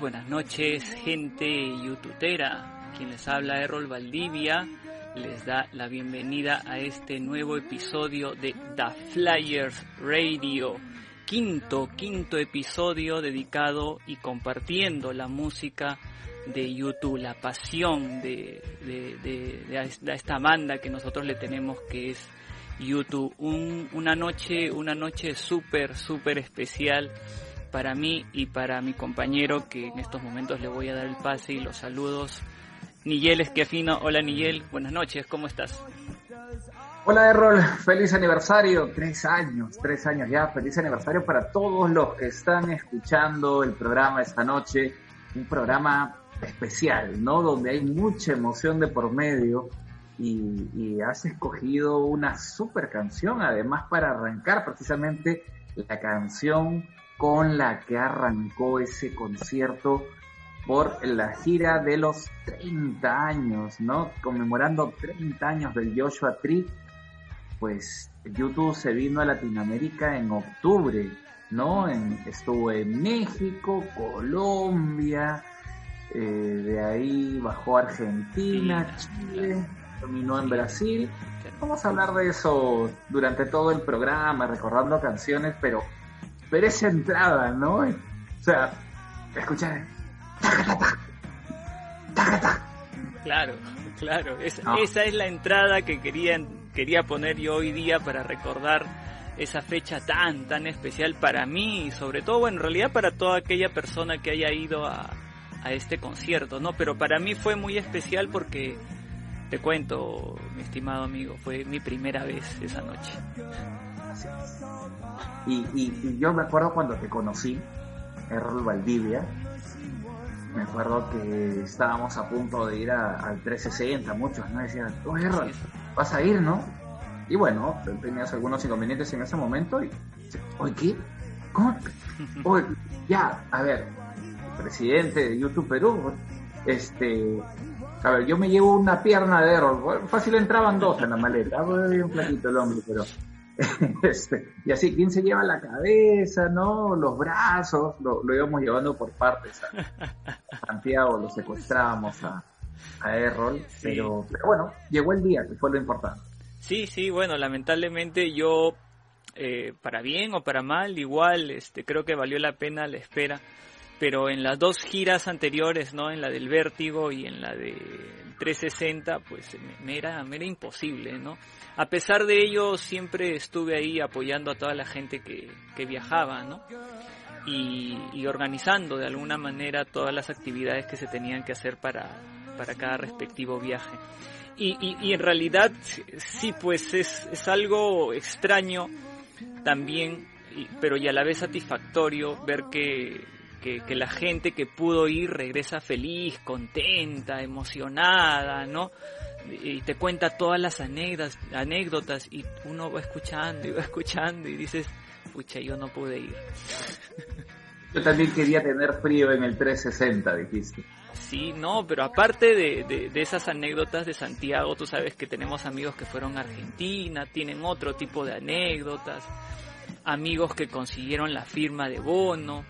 buenas noches, gente youtubera. Quien les habla Errol Valdivia les da la bienvenida a este nuevo episodio de The Flyers Radio. Quinto, quinto episodio dedicado y compartiendo la música de YouTube, la pasión de, de, esta banda que nosotros le tenemos que es YouTube. una noche, una noche súper, súper especial para mí y para mi compañero que en estos momentos le voy a dar el pase y los saludos. Nigel Esquiafino, hola Nigel, buenas noches, ¿cómo estás? Hola Errol, feliz aniversario, tres años, tres años ya, feliz aniversario para todos los que están escuchando el programa esta noche, un programa especial, ¿no? Donde hay mucha emoción de por medio y, y has escogido una super canción, además para arrancar precisamente la canción con la que arrancó ese concierto por la gira de los 30 años, ¿no? Conmemorando 30 años del Joshua Tree, pues YouTube se vino a Latinoamérica en octubre, ¿no? estuvo en México, Colombia, eh, de ahí bajó a Argentina, Chile, terminó en Brasil. Vamos a hablar de eso durante todo el programa, recordando canciones, pero pero esa entrada, ¿no? O sea, escuchar. Claro, claro. Esa es la entrada que quería, quería poner yo hoy día para recordar esa fecha tan, tan especial para mí y sobre todo, bueno, en realidad para toda aquella persona que haya ido a, a este concierto, ¿no? Pero para mí fue muy especial porque, te cuento, mi estimado amigo, fue mi primera vez esa noche. Y, y, yo me acuerdo cuando te conocí, Errol Valdivia, me acuerdo que estábamos a punto de ir al 360, muchos no decían, oh Errol, vas a ir, ¿no? Y bueno, tenías algunos inconvenientes en ese momento y, oye, ¿qué? ¿Cómo? Oye, ya, a ver, presidente de YouTube Perú, este, a ver, yo me llevo una pierna de Errol, fácil entraban dos en la maleta, un platito el hombre, pero este, y así, ¿quién se lleva la cabeza, no? Los brazos, lo, íbamos llevando por partes a, Santiago, lo secuestrábamos a, a Errol, pero, bueno, llegó el día, que fue lo importante. Sí, sí, bueno, lamentablemente yo, eh, para bien o para mal, igual, este, creo que valió la pena la espera, pero en las dos giras anteriores, ¿no? En la del Vértigo y en la de 360, pues me era, me era imposible, ¿no? A pesar de ello siempre estuve ahí apoyando a toda la gente que, viajaba, ¿no? Y, organizando de alguna manera todas las actividades que se tenían que hacer para, para cada respectivo viaje. Y, en realidad sí, pues es, es algo extraño también, pero y a la vez satisfactorio ver que, que, que, la gente que pudo ir regresa feliz, contenta, emocionada, ¿no? Y te cuenta todas las anécdotas, anécdotas y uno va escuchando y va escuchando y dices, pucha, yo no pude ir. Yo también quería tener frío en el 360, dijiste. Sí, no, pero aparte de, de, de, esas anécdotas de Santiago, tú sabes que tenemos amigos que fueron a Argentina, tienen otro tipo de anécdotas, amigos que consiguieron la firma de Bono.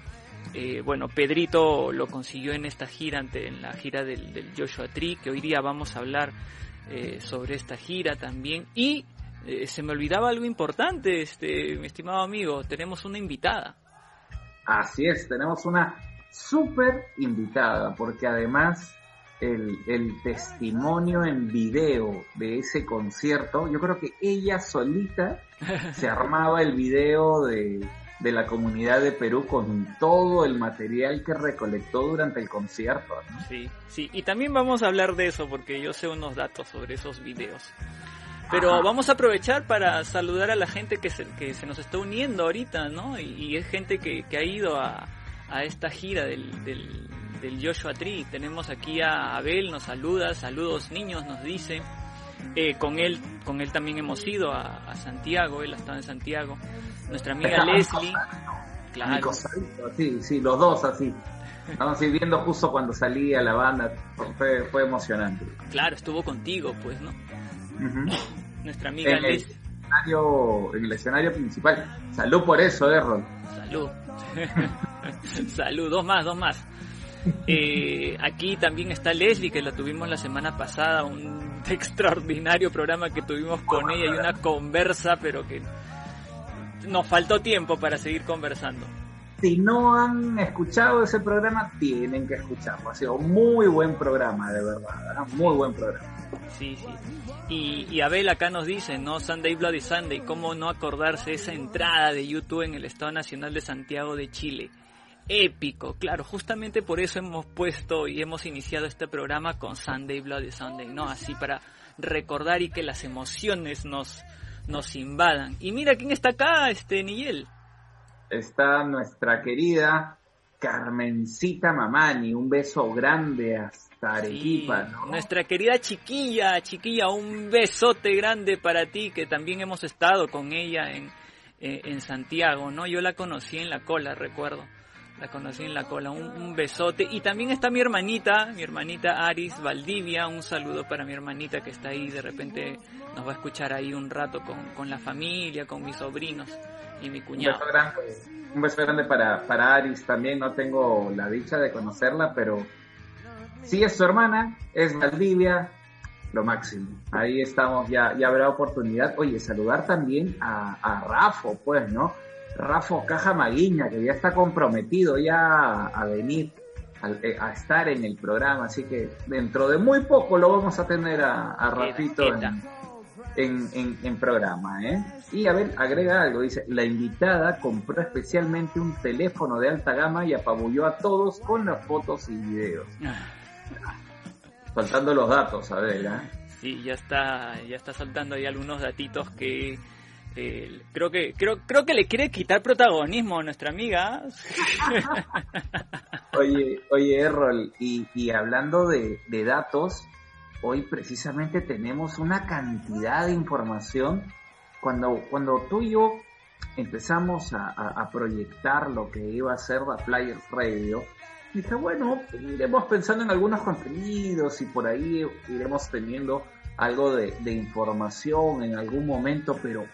Eh, bueno, Pedrito lo consiguió en esta gira, ante, en la gira del, del Joshua Tree, que hoy día vamos a hablar eh, sobre esta gira también. Y eh, se me olvidaba algo importante, este, mi estimado amigo, tenemos una invitada. Así es, tenemos una súper invitada, porque además el, el, testimonio en video de ese concierto, yo creo que ella solita se armaba el video de, de la comunidad de Perú con todo el material que recolectó durante el concierto. Sí, sí, y también vamos a hablar de eso porque yo sé unos datos sobre esos videos. Pero vamos a aprovechar para saludar a la gente que se, que se nos está uniendo ahorita, ¿no? Y, es gente que, que, ha ido a, a esta gira del, del, del Joshua Tree. Tenemos aquí a Abel, nos saluda, saludos niños, nos dice. Eh, con él con él también hemos ido a, Santiago, él ha estado en Santiago. Nuestra amiga Leslie, claro. Sí, sí, los dos así. Estamos viendo justo cuando salía la banda, fue, fue emocionante. Claro, estuvo contigo, pues, ¿no? Nuestra amiga Leslie. escenario, en el escenario principal. Salud por eso, Errol. Salud. Salud, dos más, dos más. Eh, aquí también está Leslie, que la tuvimos la semana pasada, un extraordinario programa que tuvimos con ella y una conversa, pero que nos faltó tiempo para seguir conversando. Si no han escuchado ese programa, tienen que escucharlo. Ha sido un muy buen programa, de verdad. Muy buen programa. Sí, sí. Y, y, Abel acá nos dice, ¿no? Sunday Bloody Sunday, ¿cómo no acordarse esa entrada de YouTube en el Estado Nacional de Santiago de Chile? Épico, claro, justamente por eso hemos puesto y hemos iniciado este programa con Sunday Bloody Sunday, ¿no? Así para recordar y que las emociones nos, nos invadan. Y mira quién está acá, este Nigel está nuestra querida Carmencita Mamani. Un beso grande hasta Arequipa, ¿no? Nuestra querida chiquilla, chiquilla, un besote grande para ti, que también hemos estado con ella en, eh, en Santiago, ¿no? Yo la conocí en la cola, recuerdo. La conocí en la cola, un, un, besote. Y también está mi hermanita, mi hermanita Aris Valdivia. Un saludo para mi hermanita que está ahí. De repente nos va a escuchar ahí un rato con, con la familia, con mis sobrinos y mi cuñado. Un beso grande, un beso grande para, para Aris también. No tengo la dicha de conocerla, pero sí es su hermana, es Valdivia, lo máximo. Ahí estamos, ya, ya habrá oportunidad. Oye, saludar también a, a Rafo, pues, ¿no? Rafo Caja Maguiña, que ya está comprometido ya a venir a, a, estar en el programa, así que dentro de muy poco lo vamos a tener a, a Rafito en, en, en, en, programa. ¿eh? Y a ver, agrega algo, dice, la invitada compró especialmente un teléfono de alta gama y apabulló a todos con las fotos y videos. Soltando los datos, a ver. ¿eh? Sí, ya está, ya está soltando ahí algunos datitos que eh, creo que creo creo que le quiere quitar protagonismo a nuestra amiga. oye, oye, Errol, y, y hablando de, de, datos, hoy precisamente tenemos una cantidad de información. Cuando, cuando tú y yo empezamos a, proyectar lo que iba a ser la Players Radio, dije, bueno, iremos pensando en algunos contenidos y por ahí iremos teniendo algo de información en algún momento, pero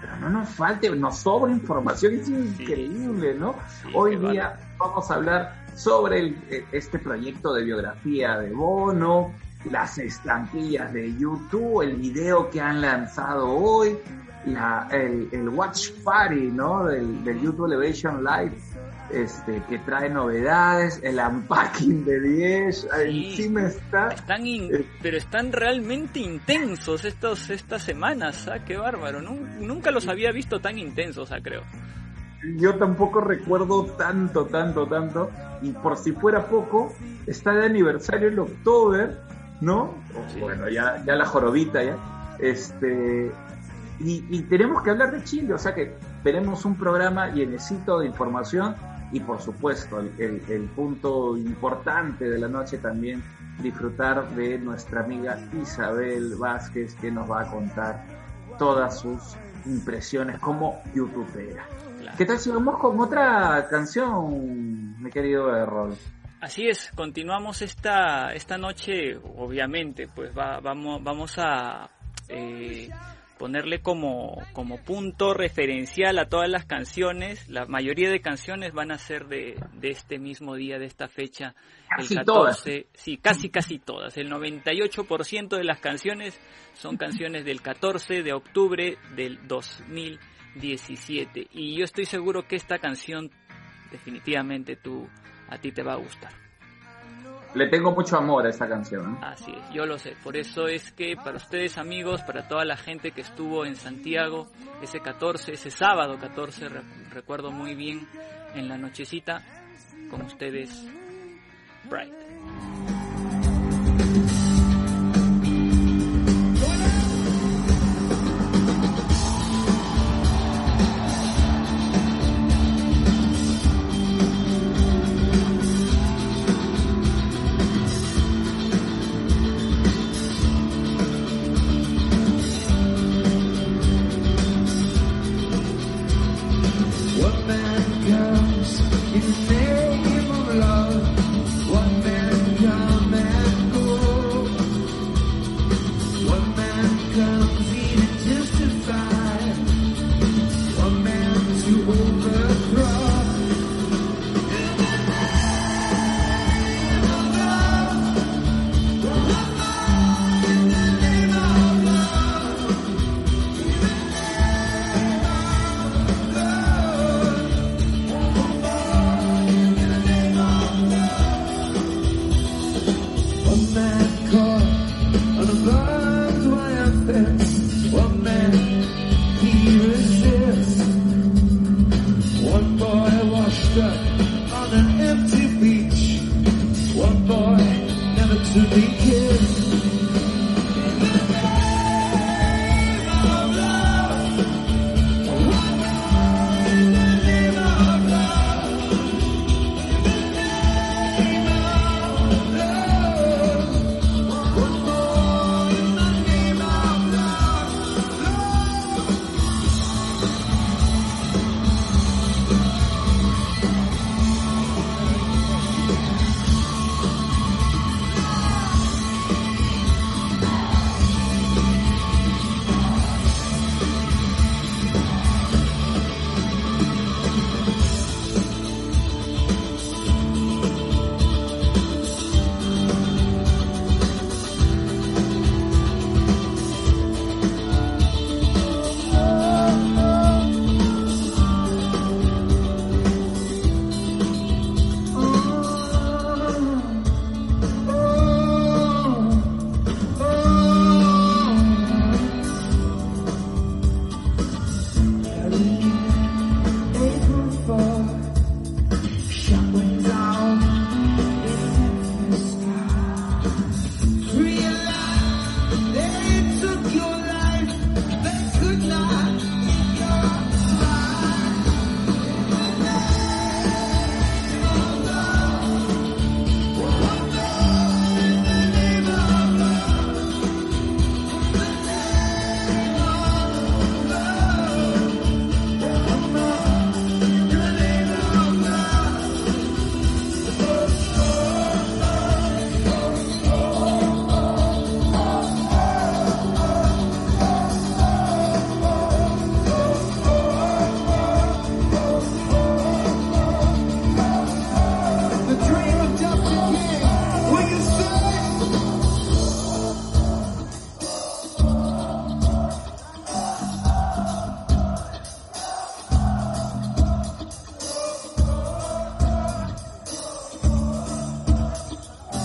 pero no nos falte, nos sobra información, es increíble, ¿no? Sí, Hoy día vale. vamos a hablar sobre el, este proyecto de biografía de Bono, las estampillas de YouTube, el video que han lanzado hoy, la, el, el Watch Party, ¿no? Del, del YouTube Elevation Live, este, que trae novedades, el unpacking de 10, sí, encima está... Están in, eh, pero están realmente intensos estos, estas semanas, ¿ah? Qué bárbaro, nunca los había visto tan intensos, ¿ah? creo. Yo tampoco recuerdo tanto, tanto, tanto, y por si fuera poco, está de aniversario el octubre, ¿no? Sí. Bueno, ya, ya la jorobita, ya. Este, y, y tenemos que hablar de Chile, o sea que tenemos un programa llenecito de información y por supuesto el, el, el, punto importante de la noche también disfrutar de nuestra amiga Isabel Vázquez que nos va a contar todas sus impresiones como youtubera. Claro. ¿Qué tal si vamos con otra canción, mi querido Errol? Así es, continuamos esta, esta noche, obviamente, pues va, vamos, vamos a eh, ponerle como, como punto referencial a todas las canciones. La mayoría de canciones van a ser de, de este mismo día, de esta fecha, casi el 14. Todas. Sí, casi, casi todas. El 98% de las canciones son canciones del 14 de octubre del 2017. Y yo estoy seguro que esta canción definitivamente tú, a ti te va a gustar. Le tengo mucho amor a esa canción. Así es, yo lo sé. Por eso es que para ustedes amigos, para toda la gente que estuvo en Santiago ese 14, ese sábado 14, re recuerdo muy bien en la nochecita, con ustedes, Bright.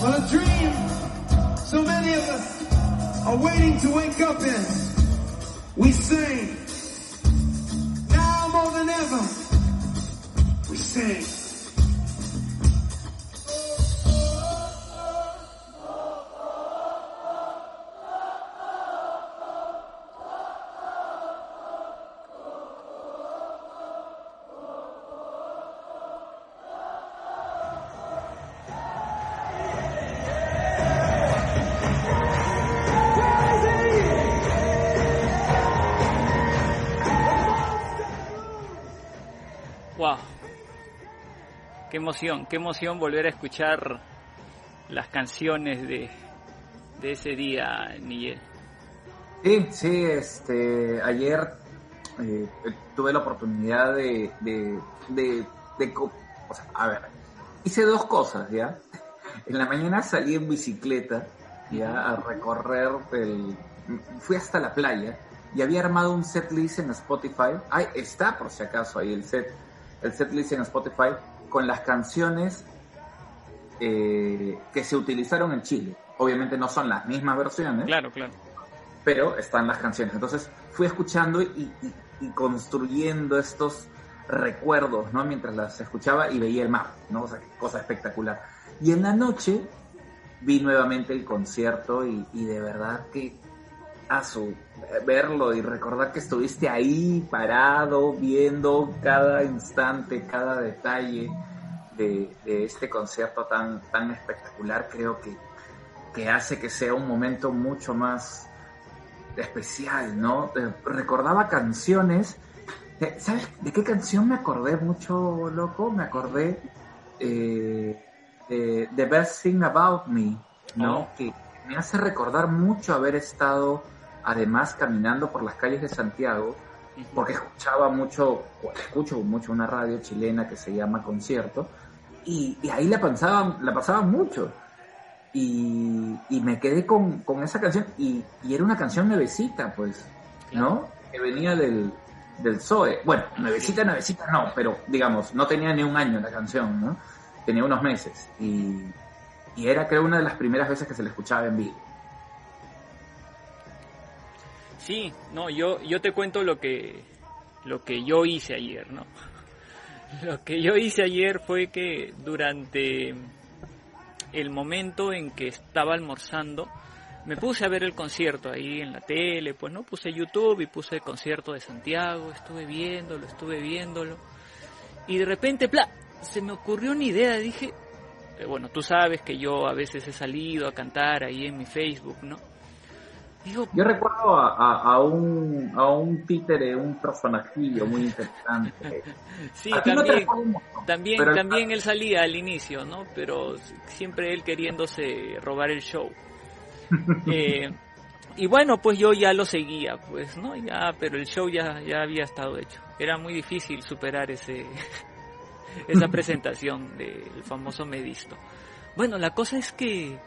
Well, a dream so many of us are waiting to wake up in. We sing. Now more than ever, we sing. Emoción, qué emoción volver a escuchar las canciones de, de ese día, Miguel. Sí, sí, este, ayer eh, tuve la oportunidad de, de, de, de o sea, a ver, hice dos cosas, ¿ya? En la mañana salí en bicicleta, ¿ya? A recorrer el, fui hasta la playa y había armado un set list en Spotify, ahí está por si acaso ahí el set, el set list en Spotify con las canciones eh, que se utilizaron en Chile. Obviamente no son las mismas versiones, Claro, claro. pero están las canciones. Entonces fui escuchando y, y- y construyendo estos recuerdos, ¿no? Mientras las escuchaba y veía el mar, ¿no? O sea, cosa espectacular. Y en la noche vi nuevamente el concierto y, y de verdad que a su verlo y recordar que estuviste ahí parado viendo cada instante, cada detalle de, de este concierto tan, tan espectacular, creo que, que hace que sea un momento mucho más especial, ¿no? Eh, Recordaba canciones. eh, ¿Sabes de qué canción me acordé mucho, loco? Me acordé eh, de The Best Thing About Me, ¿no? Oh. Que me hace recordar mucho haber estado, además, caminando por las calles de Santiago, porque escuchaba mucho, escucho mucho una radio chilena que se llama Concierto, y, y ahí la pasaba, la pasaba mucho. Y, y me quedé con, con esa canción, y, y era una canción nuevecita, pues, ¿no? Que venía del, del Zoe. Bueno, nuevecita, nuevecita no, pero digamos, no tenía ni un año la canción, ¿no? Tenía unos meses. Y, y era, creo, una de las primeras veces que se la escuchaba en vivo. Sí, no, yo, yo te cuento lo que, lo que yo hice ayer, ¿no? Lo que yo hice ayer fue que durante el momento en que estaba almorzando, me puse a ver el concierto ahí en la tele, pues no puse YouTube y puse el concierto de Santiago, estuve viéndolo, estuve viéndolo. Y de repente, ¡pla! se me ocurrió una idea, dije, eh, bueno, tú sabes que yo a veces he salido a cantar ahí en mi Facebook, ¿no? Digo, Yo recuerdo a, a- a un, a un títere, un personajillo muy interesante. sí, no también, mucho, también, pero- también él salía al inicio, ¿no? Pero siempre él queriéndose robar el show. Eh, y bueno, pues yo ya lo seguía, pues, ¿no? Ya, pero el show ya, ya había estado hecho. Era muy difícil superar ese, esa presentación del famoso Medisto. Bueno, la cosa es que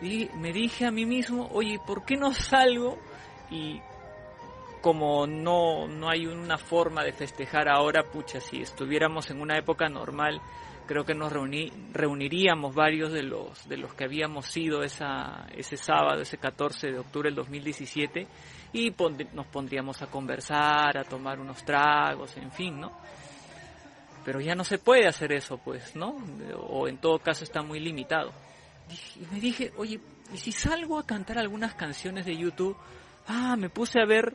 di- me dije a mí mismo, oye, ¿por qué no salgo? Y como no, no hay una forma de festejar ahora, pucha, si estuviéramos en una época normal, creo que nos reuniríamos varios de los, de los que habíamos sido esa, ese sábado, ese 14 de octubre del 2017, y pon- nos pondríamos a conversar, a tomar unos tragos, en fin, ¿no? Pero ya no se puede hacer eso, pues, ¿no? O en todo caso está muy limitado. Y me dije, oye, ¿y si salgo a cantar algunas canciones de YouTube? Ah, me puse a ver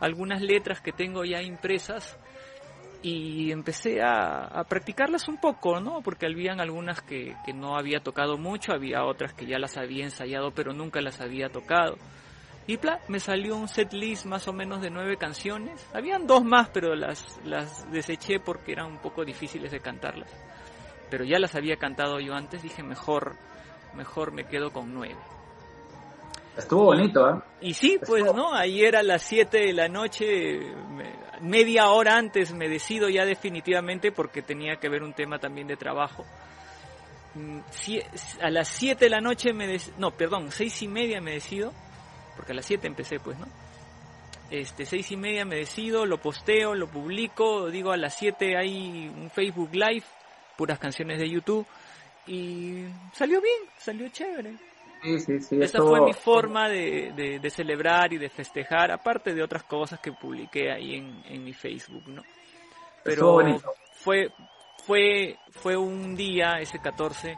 algunas letras que tengo ya impresas y empecé a, a practicarlas un poco, ¿no? Porque habían algunas que, que no había tocado mucho, había otras que ya las había ensayado pero nunca las había tocado. Y pla, me salió un set list más o menos de nueve canciones. Habían dos más, pero las, las deseché porque eran un poco difíciles de cantarlas. Pero ya las había cantado yo antes, dije mejor, mejor me quedo con nueve. Estuvo bonito, ¿eh? Y sí, pues, ¿no? Ayer a las 7 de la noche, me- media hora antes me decido ya definitivamente porque tenía que ver un tema también de trabajo. Mm, A las 7 de la noche me des- no, perdón, seis y media me decido, porque a las 7 empecé, pues, ¿no? Este, seis y media me decido, lo posteo, lo publico, digo a las 7 hay un Facebook Live, puras canciones de YouTube, y salió bien, salió chévere. Sí, sí, sí. Esa fue mi forma de, de- de celebrar y de festejar, aparte de otras cosas que publiqué ahí en, en mi Facebook, ¿no? Pero fue, fue, fue un día, ese 14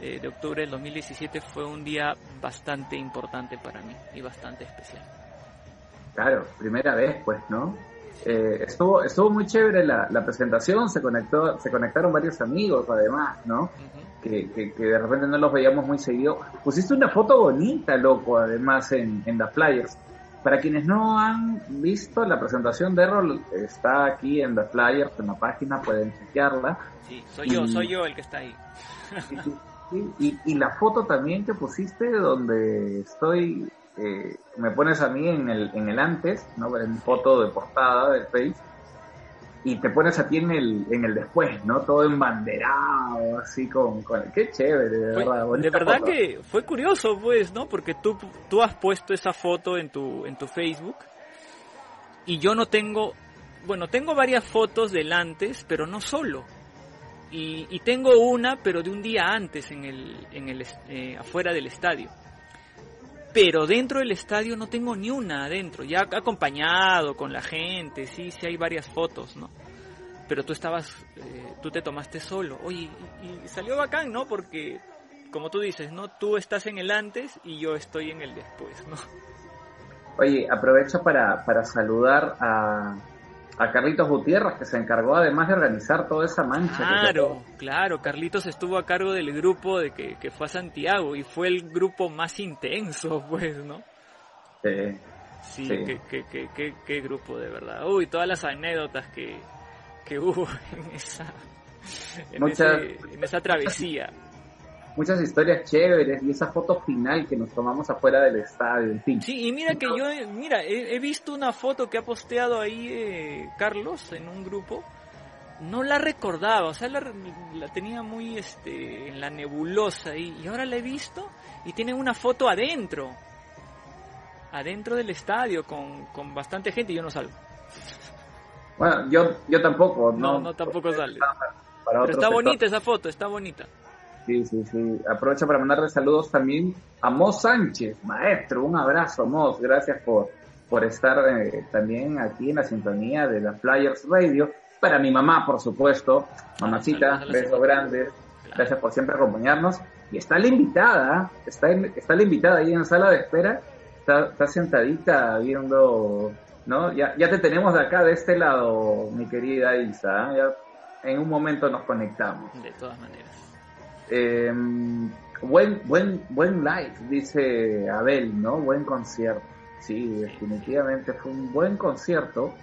de, de octubre del 2017, fue un día bastante importante para mí y bastante especial. Claro, primera vez, pues, ¿no? Eh, estuvo, estuvo muy chévere la, la presentación, se conectó, se conectaron varios amigos además, ¿no? Ujú. Que, que, que de repente no los veíamos muy seguido. Pusiste una foto bonita, loco, además en, en The Flyers. Para quienes no han visto la presentación de Errol, está aquí en The Flyers, en la página, pueden chequearla. Sí, soy yo, Y- soy yo el que está ahí. Y la foto también que pusiste donde estoy, eh, me pones a mí en el, en el antes, ¿no? En foto de portada del Face, y te pones a ti en el, en el después, ¿no? Todo embanderado, así con, con qué chévere, de Fue- verdad. de verdad foto. que fue curioso, pues, ¿no? Porque tú, tú has puesto esa foto en tu, en tu Facebook y yo no tengo, bueno, tengo varias fotos del antes, pero no solo. Y, y tengo una, pero de un día antes en el, en el, eh, afuera del estadio. Pero dentro del estadio no tengo ni una adentro, ya acompañado con la gente, sí, sí hay varias fotos, ¿no? Pero tú estabas, eh, tú te tomaste solo. Oye, y, y salió bacán, ¿no? Porque, como tú dices, ¿no? Tú estás en el antes y yo estoy en el después, ¿no? Oye, aprovecho para, para saludar a, a Carlitos Gutiérrez, que se encargó además de organizar toda esa mancha. que Claro, claro, Carlitos estuvo a cargo del grupo de que, que fue a Santiago y fue el grupo más intenso, pues, ¿no? Sí, Sí. Qué, qué, qué, qué- qué grupo de verdad. Uy, todas las anécdotas que, que hubo en esa, en, Muchas- ese- en esa travesía. Muchas historias chéveres y esa foto final que nos tomamos afuera del estadio, en fin. Sí, y mira que yo, mira, he, he visto una foto que ha posteado ahí eh, Carlos en un grupo. No la recordaba, o sea, la, la tenía muy este, en la nebulosa y, y ahora la he visto y tiene una foto adentro. Adentro del estadio con, con bastante gente y yo no salgo. Bueno, yo, yo tampoco, No, ¿no? no tampoco sale. Para Pero está bonita esa foto, está bonita. Sí, sí, sí. Aprovecho para mandarle saludos también a Mos Sánchez, maestro. Un abrazo, Mos. Gracias por, por estar eh, también aquí en la sintonía de la Flyers Radio. Para mi mamá, por supuesto. Mamacita, besos grandes. Gracias por siempre acompañarnos. Y está la invitada, está, está la invitada ahí en sala de espera. Está, está sentadita viendo, ¿no? Ya, ya te tenemos de acá, de este lado, mi querida Isa. ¿eh? Ya en un momento nos conectamos. De todas maneras. Eh, buen, buen, buen live, dice Abel, ¿no? Buen concierto. Sí, definitivamente fue un buen concierto.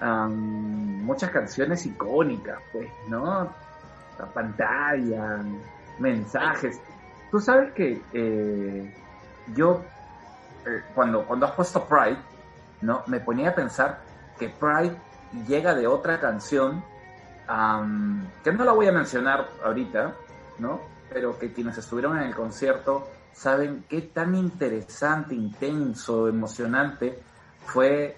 Muchas canciones icónicas, pues, ¿no? La pantalla, mensajes. Tú sabes que eh, yo, eh, cuando, cuando has puesto Pride, ¿no? Me ponía a pensar que Pride llega de otra canción que no la voy a mencionar ahorita, ¿no? Pero que quienes estuvieron en el concierto saben qué tan interesante, intenso, emocionante fue,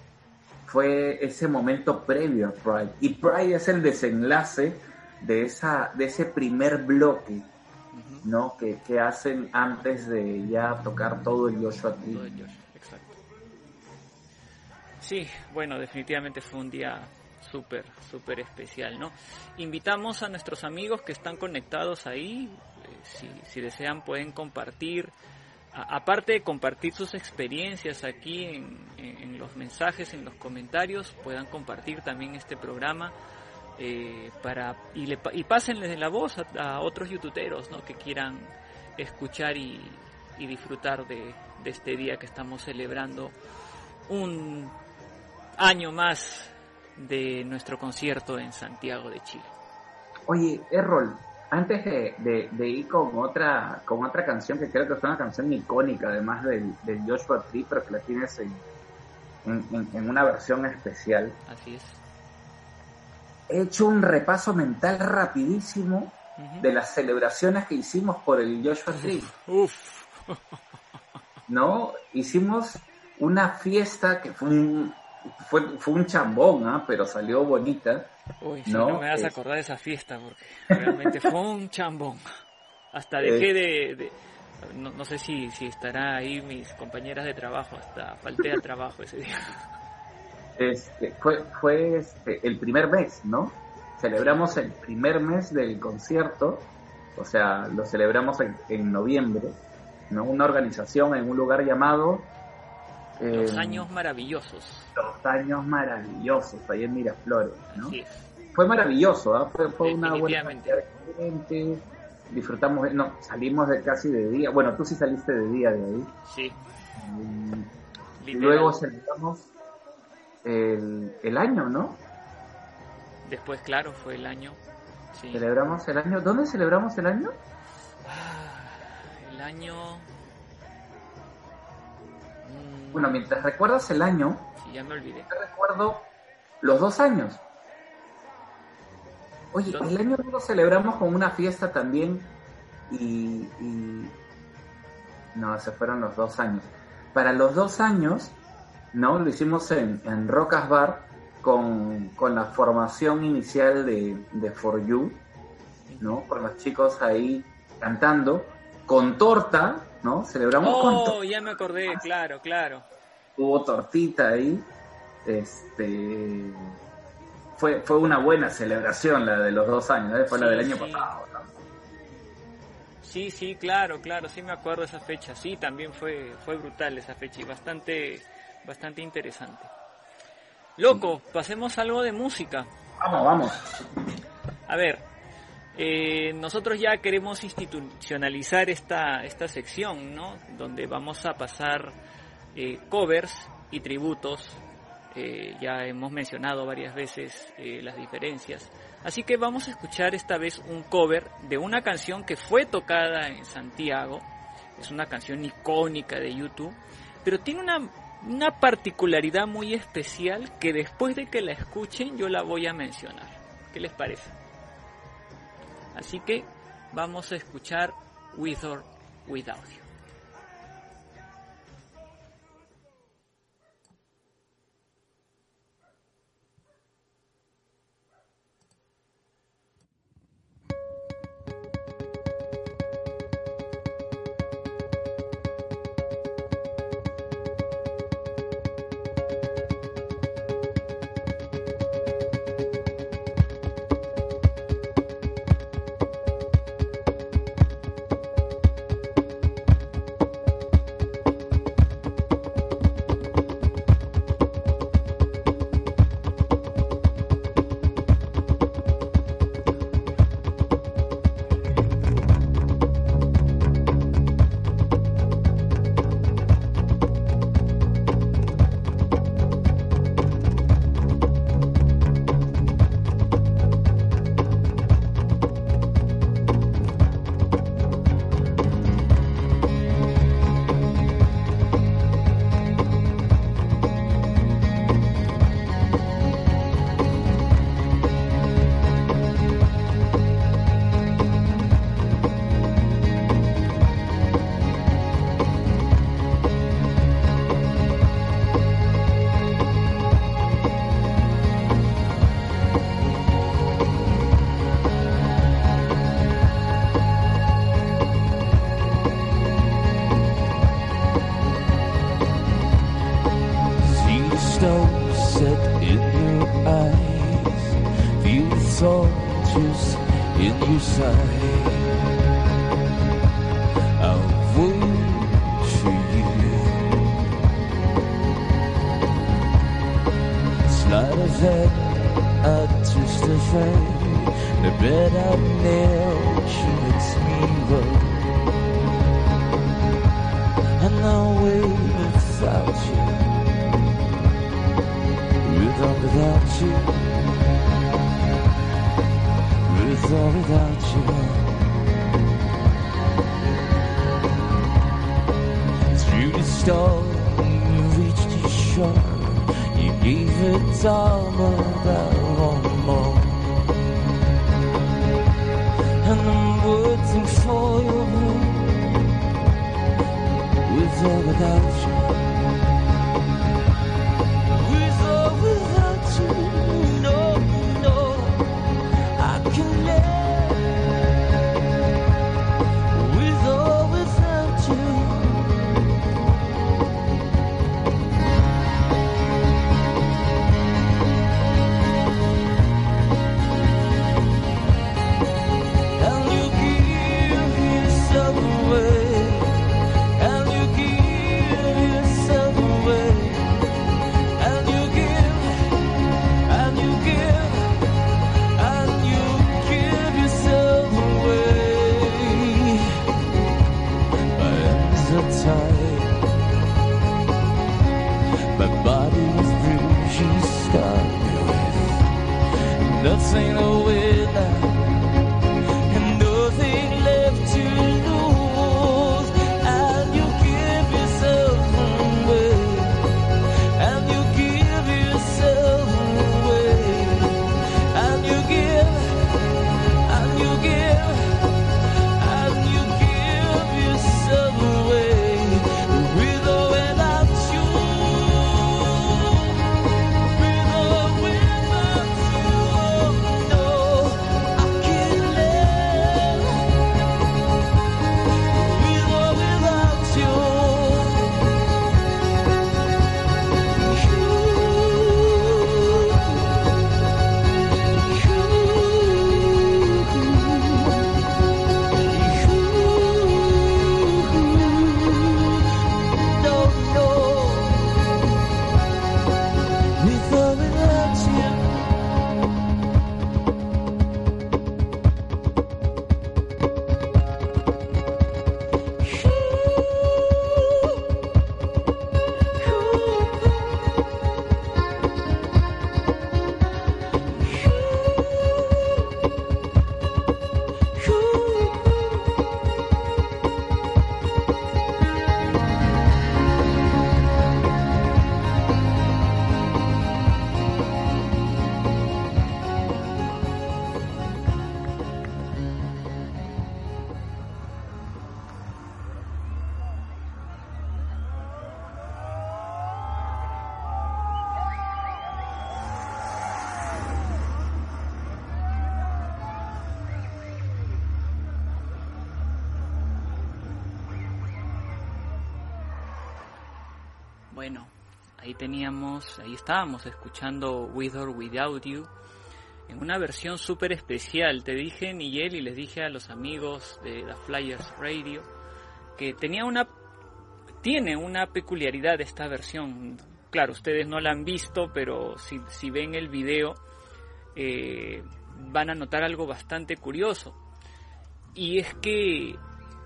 fue ese momento previo a Pride. Y Pride es el desenlace de, esa, de ese primer bloque. ¿no? Que, que hacen antes de ya tocar todo el Joshua Tree. Sí, bueno, definitivamente fue un día súper, súper especial, ¿no? Invitamos a nuestros amigos que están conectados ahí, eh, si, desean pueden compartir, aparte de compartir sus experiencias aquí en, en- los mensajes, en los comentarios, puedan compartir también este programa eh, para y, le, y pásenles la voz a, otros youtuberos, ¿no? Que quieran escuchar y, disfrutar de este día que estamos celebrando un año más de nuestro concierto en Santiago de Chile. Oye, Errol, antes de, de- de ir con otra, con otra canción que creo que es una canción icónica, además del, del Joshua Tree, pero que la tienes en, en- en- en una versión especial, Así es. he hecho un repaso mental rapidísimo de las celebraciones que hicimos por el Joshua Tree, Uf, ¿no? Hicimos una fiesta que fue un, fue, fue un chambón, ¿ah? pero salió bonita. uy, si No, no, me vas a acordar de esa fiesta porque realmente fue un chambón. Hasta dejé de, de- no, no sé si, si estará ahí mis compañeras de trabajo, hasta falté al trabajo ese día. Este, fue fue este, el primer mes, ¿no? Celebramos el primer mes del concierto, o sea, lo celebramos en, en noviembre, ¿no? Una organización en un lugar llamado Los eh, años maravillosos. Los Años Maravillosos, ahí en Miraflores, ¿no? Así es. Fue maravilloso, ¿ah? fue, fue una buena gente, disfrutamos, de- no, salimos de casi de día, bueno, tú sí saliste de día de ahí, Sí, y literal. luego celebramos el, el año, ¿no? Después, claro, fue el año. Sí. Celebramos el año. ¿Dónde celebramos el año? Ah, El año. Bueno, mientras recuerdas el año, sí, ya me olvidé. yo recuerdo los dos años. Oye, el año lo celebramos con una fiesta también y, y- No, se fueron los dos años. Para los dos años, ¿no? Lo hicimos en, en Rocas Bar con, con la formación inicial de, de For You, ¿no? Con los chicos ahí cantando, con torta, ¿no? Celebramos con. Oh, ya me acordé, claro, claro. hubo tortita ahí. Este fue, fue una buena celebración la de los dos años, ¿eh? fue la del año sí. pasado. ¿no? Sí, sí, claro, claro, sí me acuerdo de esa fecha. Sí, también fue, fue brutal esa fecha y bastante, bastante interesante. Loco, pasemos algo de música. Vamos, vamos. A ver, eh, nosotros ya queremos institucionalizar esta, esta sección, ¿no? Donde vamos a pasar eh, covers y tributos. Eh, ya hemos mencionado varias veces eh, las diferencias. Así que vamos a escuchar esta vez un cover de una canción que fue tocada en Santiago. Es una canción icónica de YouTube, pero tiene una, una particularidad muy especial que después de que la escuchen yo la voy a mencionar. ¿Qué les parece? Así que vamos a escuchar With or Without You. Estábamos escuchando With or Without You en una versión súper especial. Te dije, Miguel, y les dije a los amigos de The Flyers Radio que tenía una, tiene una peculiaridad esta versión. Claro, ustedes no la han visto, pero si, si ven el video eh, van a notar algo bastante curioso. Y es que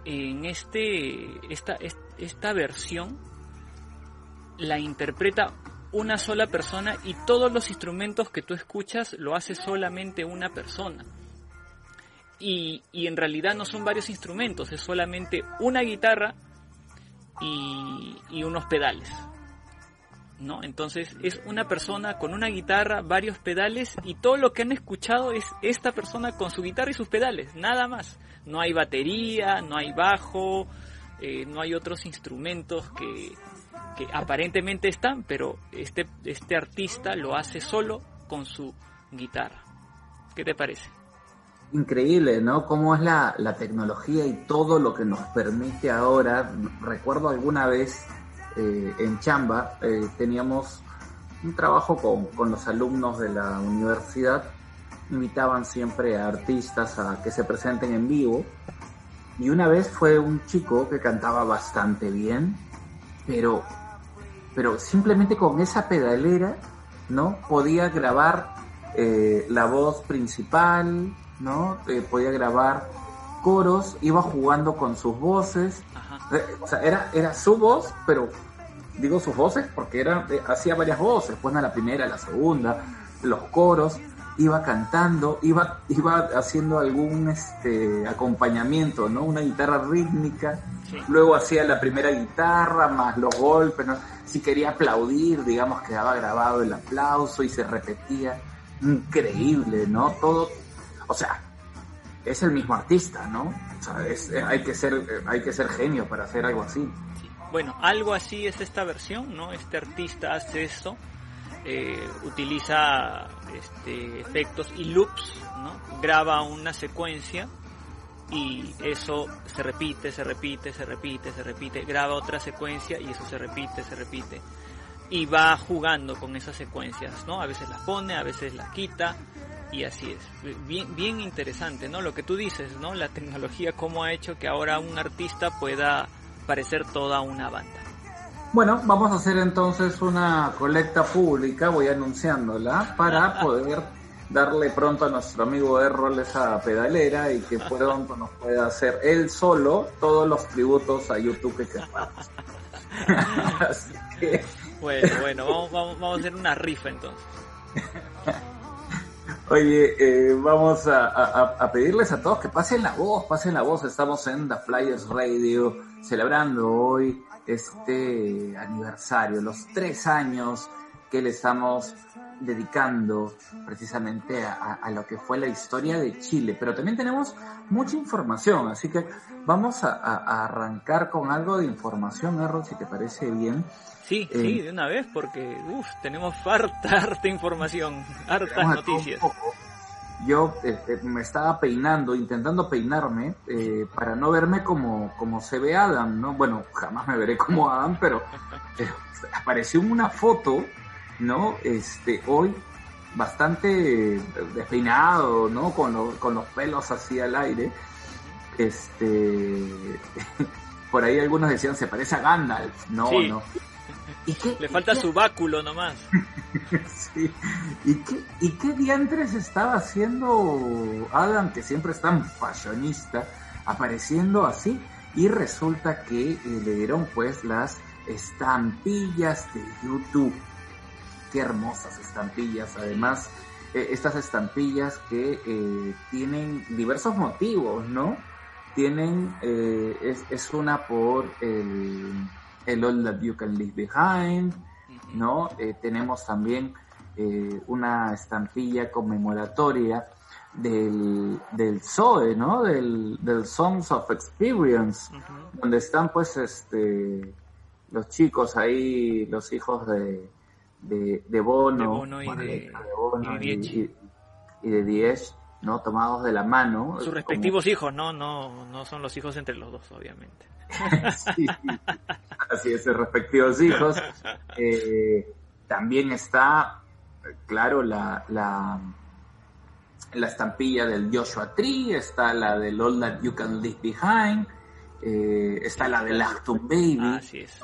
en este, esta, esta versión la interpreta una sola persona y todos los instrumentos que tú escuchas lo hace solamente una persona. Y, y en realidad no son varios instrumentos, es solamente una guitarra y, y unos pedales. ¿No? Entonces es una persona con una guitarra, varios pedales y todo lo que han escuchado es esta persona con su guitarra y sus pedales, nada más. No hay batería, no hay bajo, eh, no hay otros instrumentos que, que aparentemente están, pero este, este artista lo hace solo con su guitarra. ¿Qué te parece? Increíble, ¿no? Cómo es la, la tecnología y todo lo que nos permite ahora. Recuerdo alguna vez eh, en Chamba eh, teníamos un trabajo con, con los alumnos de la universidad, invitaban siempre a artistas a que se presenten en vivo. Y una vez fue un chico que cantaba bastante bien, pero, pero simplemente con esa pedalera, ¿no? Podía grabar eh, la voz principal, ¿no? Eh, podía grabar coros, iba jugando con sus voces. Ajá. Eh, O sea, era, era su voz, pero digo sus voces porque era, eh, hacía varias voces, pues a la primera, la segunda, los coros, iba cantando, iba, iba haciendo algún este acompañamiento, ¿no? Una guitarra rítmica, Sí. luego hacía la primera guitarra, más los golpes, ¿no? Si quería aplaudir, digamos, quedaba grabado el aplauso y se repetía. Increíble, ¿no? Todo, o sea, es el mismo artista, ¿no? O sea, es- eh, hay que ser, eh, hay que ser genio para hacer algo así. Sí. Bueno, algo así es esta versión, ¿no? Este artista hace esto, eh, utiliza este, efectos y loops, ¿no? Graba una secuencia y eso se repite, se repite, se repite, se repite, graba otra secuencia y eso se repite, se repite. Y va jugando con esas secuencias, ¿no? A veces las pone, a veces las quita y así es. Bien, bien interesante, ¿no? Lo que tú dices, ¿no? La tecnología cómo ha hecho que ahora un artista pueda parecer toda una banda. Bueno, vamos a hacer entonces una colecta pública, voy anunciándola, para poder darle pronto a nuestro amigo Errol esa pedalera y que pronto nos pueda hacer él solo todos los tributos a YouTube que queramos. Así que, Bueno, bueno, vamos, vamos, vamos a hacer una rifa entonces. oye, eh, vamos a, a- a pedirles a todos que pasen la voz, pasen la voz. Estamos en The Flyers Radio celebrando hoy este aniversario, los tres años que le estamos dedicando precisamente a, a- a lo que fue la historia de Chile. Pero también tenemos mucha información, así que vamos a, arrancar con algo de información, Errol, si te parece bien. Sí, Eh. sí, de una vez, porque uf, tenemos harta, harta información, hartas noticias. Yo eh, eh, me estaba peinando, intentando peinarme eh, para no verme como, como se ve Adam, ¿no? Bueno, jamás me veré como Adam, pero eh, apareció una foto, ¿no? Este, hoy bastante despeinado, ¿no? Con, lo- con los pelos así al aire. Este, por ahí algunos decían, se parece a Gandalf. No, Sí. no. ¿Y qué- Le y falta qué su báculo nomás. Sí. ¿Y qué, ¿Y qué diantres estaba haciendo Adam, que siempre es tan fashionista, apareciendo así? Y resulta que le dieron pues las estampillas de YouTube. Qué hermosas estampillas. Además, eh, estas estampillas que eh, tienen diversos motivos, ¿no? Tienen, eh, es, es una por el, el All That You Can Leave Behind, ¿no? Tenemos también una estampilla conmemoratoria del, del ZOE, ¿no? Del, del Songs of Experience, donde están pues este los chicos ahí, los hijos de, de, de Bono, De Bono y de- la hija de Bono y de y, Diez. y- y de Diez, ¿no? Tomados de la mano. Sus como- respectivos hijos, no, no, no son los hijos entre los dos, obviamente. Sí, así es, sus respectivos hijos. Eh, también está, claro, la, la, la estampilla del Joshua Tree, está la del All That You Can Leave Behind, eh, está la del Acton Baby. Así es.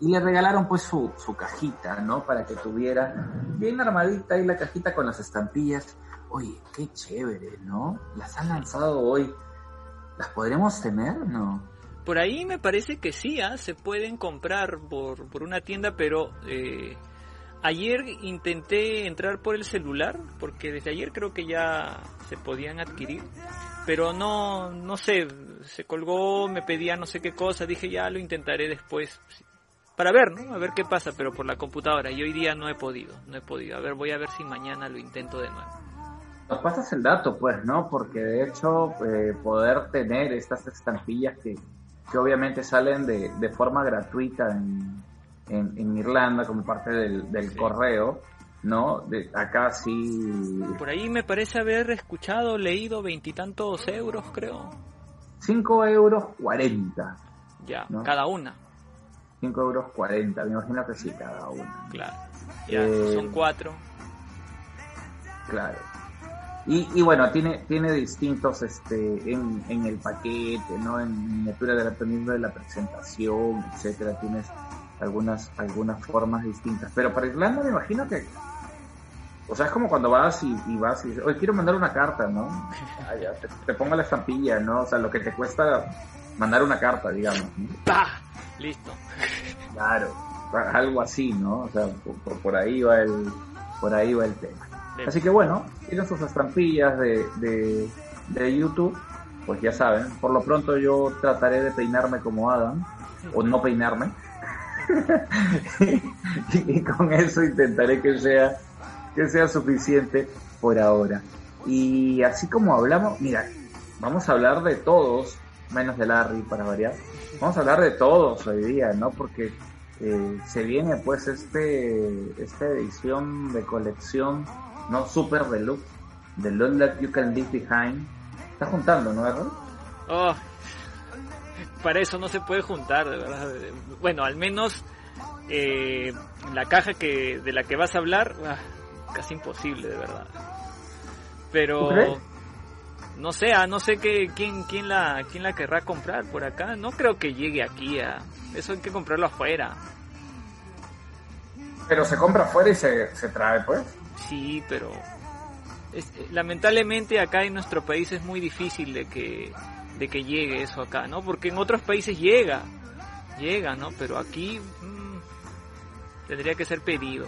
Y le regalaron pues su, su cajita, ¿no? Para que tuviera bien armadita ahí la cajita con las estampillas. Oye, qué chévere, ¿no? Las han lanzado hoy. ¿Las podremos tener? No. Por ahí me parece que sí, ¿ah? se pueden comprar por, por una tienda, pero eh, ayer intenté entrar por el celular, porque desde ayer creo que ya se podían adquirir, pero no, no sé, se colgó, me pedía no sé qué cosa, dije ya lo intentaré después, para ver, ¿no? A ver qué pasa, pero por la computadora, y hoy día no he podido, no he podido, a ver, voy a ver si mañana lo intento de nuevo. Nos pasas el dato, pues, ¿no? Porque de hecho, eh, poder tener estas estampillas que, que obviamente salen de, de forma gratuita en, en, en Irlanda como parte del, del Sí. correo, ¿no? De, acá sí, Por ahí me parece haber escuchado, leído veintitantos euros, creo, 5 euros 40. ya, ¿No? cada una. 5 euros 40, me imagino que sí, cada una. Claro. Ya, Eh, son cuatro. Claro. Y, y bueno, tiene, tiene distintos este, en, en el paquete, ¿no? En miniatura dependiendo de la presentación, etcétera, tienes algunas, algunas formas distintas. Pero para Irlanda me imagino que, o sea, es como cuando vas y, y vas y dices, oye, quiero mandar una carta, ¿no? Te, te pongo la estampilla, ¿no? O sea, lo que te cuesta mandar una carta, digamos, ¿no? ¡Pah! Listo. Claro, algo así, ¿no? O sea, por, por- por ahí va el, por ahí va el tema. Así que bueno, tienen sus estampillas de, de, de YouTube, pues ya saben, por lo pronto yo trataré de peinarme como Adam, o no peinarme, y con eso intentaré que sea, que sea suficiente por ahora. Y así como hablamos, mira, vamos a hablar de todos, menos de Larry para variar, vamos a hablar de todos hoy día, ¿no? Porque eh, se viene pues este esta edición de colección no super deluxe de Love That You Can Leave Behind está juntando no Errol? Oh, para eso no se puede juntar, de verdad. Bueno, al menos eh, la caja que de la que vas a hablar, ah, casi imposible, de verdad. Pero. No sé, ah, no sé qué, quién, quién la, quién la querrá comprar por acá. No creo que llegue aquí a, eso hay que comprarlo afuera. pero se compra afuera y se, se trae pues Sí, pero es- lamentablemente acá en nuestro país es muy difícil de que de que llegue eso acá, ¿no? Porque en otros países llega, llega, ¿no? Pero aquí mm, tendría que ser pedido.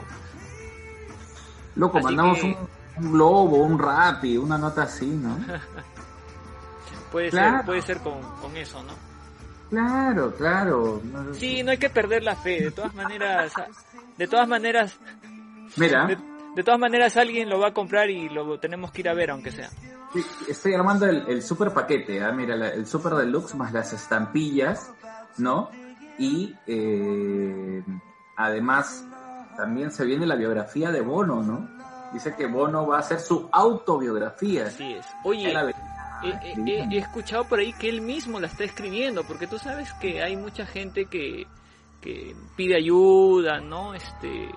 loco Así mandamos que- un, un globo un rapi una nota así no Puede Claro. ser, puede ser con, con eso, ¿no? claro claro Sí, no hay que perder la fe. De todas maneras, de todas maneras, mira de, de todas maneras alguien lo va a comprar y lo tenemos que ir a ver, aunque sea. Sí, Estoy armando el, el super paquete, ¿ah? mira, la- el super deluxe más las estampillas, ¿no? Y eh, además también se viene la biografía de Bono, ¿no? Dice que Bono va a hacer su autobiografía. Así es. Oye, Ya la ve- He, escuchado por ahí que él mismo la está escribiendo, porque tú sabes que hay mucha gente que, que pide ayuda, ¿no? Este,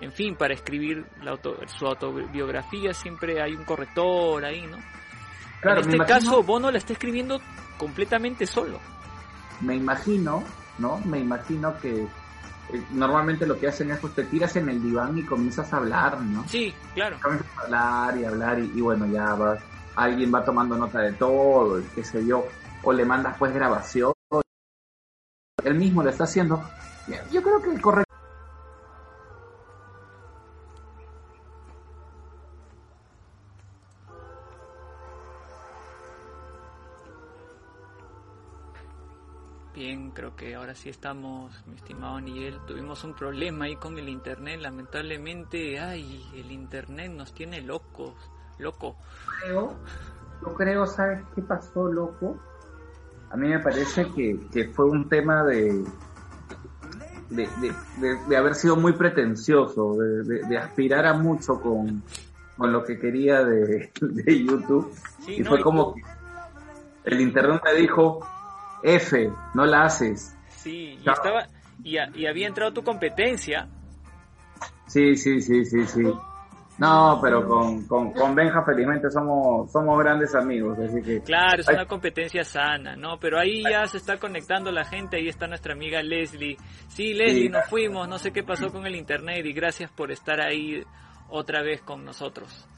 en fin, para escribir la auto- su autobiografía siempre hay un corrector ahí, ¿no? Claro, en este imagino- caso, Bono la está escribiendo completamente solo. me imagino, ¿no? Me imagino que eh, normalmente lo que hacen es pues te tiras en el diván y comienzas a hablar, ¿no? Sí, claro. comienzas a hablar y hablar y, y bueno, ya va, alguien va tomando nota de todo, qué sé yo, o le mandas pues grabación, él mismo lo está haciendo. Yo creo que el correcto Bien, creo que ahora sí estamos, mi estimado Nigel. Tuvimos un problema ahí con el internet, lamentablemente. Ay, el internet nos tiene locos, loco. creo, yo creo, ¿sabes qué pasó, loco? A mí me parece que, que fue un tema de, de, de, de- de haber sido muy pretencioso, de, aspirar a mucho con, con lo que quería de, de YouTube. Sí, y no, fue como que el internet me dijo, F, no la haces. Sí, y estaba y, a- y había entrado tu competencia. Sí, sí, sí, sí, sí. No, pero con, con, con Benja felizmente somos, somos grandes amigos, así que... Claro, es una competencia sana, ¿no? Pero ahí ya se está conectando la gente, ahí está nuestra amiga Leslie. Sí, Leslie, Sí. nos fuimos, no sé qué pasó con el internet y gracias por estar ahí otra vez con nosotros.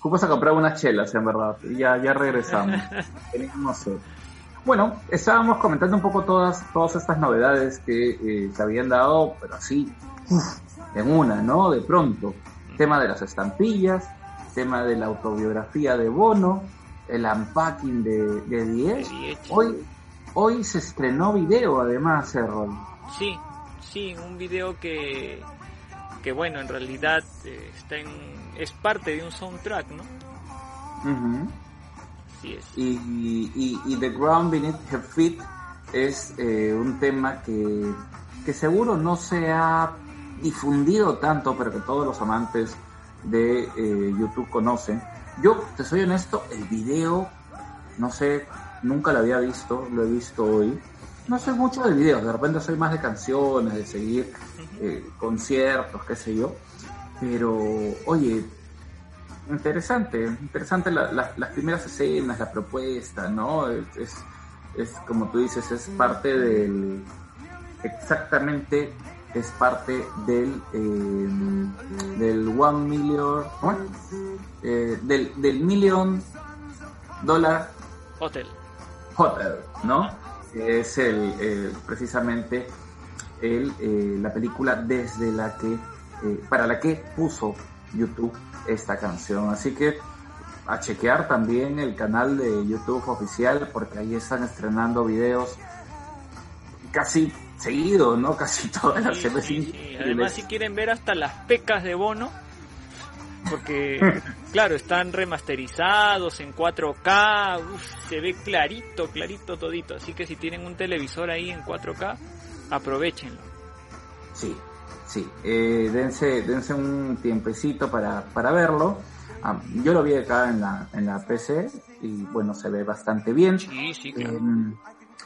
Fuimos a comprar unas chelas, en verdad, y ya, ya regresamos. Bueno, estábamos comentando un poco todas, todas estas novedades que eh, se habían dado, pero así, uf, en una, ¿no? De pronto. Tema de las estampillas, tema de la autobiografía de Bono, el unpacking de, de 10. Diez. Hoy, hoy se estrenó video, además, Errol. Sí, sí, un video que, que bueno, en realidad eh, está en, es parte de un soundtrack, ¿no? Ujú. Y, y The Ground Beneath Her Feet es eh, un tema que, que seguro no se ha difundido tanto, pero que todos los amantes de eh, YouTube conocen. Yo, te soy honesto, el video, no sé, nunca lo había visto, lo he visto hoy. no soy mucho de videos, de repente soy más de canciones, de seguir eh, conciertos, qué sé yo. Pero, oye, interesante, interesante la- la- las primeras escenas, la propuesta, ¿no? Es, es, como tú dices, es parte del, exactamente, es parte del, eh, del one million, ¿cómo? Eh, del, del million dollar Hotel. Hotel, ¿no? Que es el, eh, precisamente el, eh, la película desde la que, para la que puso YouTube esta canción. Así que a chequear también el canal de YouTube oficial porque ahí están estrenando videos casi seguido, ¿no? Casi todas las semanas. Además, si quieren ver hasta las pecas de Bono, porque, claro, están remasterizados en 4K, uf, se ve clarito, clarito todito. Así que si tienen un televisor ahí en 4K, aprovechenlo. Sí, sí. Eh, dense, dense un tiempecito para, para verlo. Ah, yo lo vi acá en la, en la PC y bueno, se ve bastante bien. Sí, sí, claro. Eh,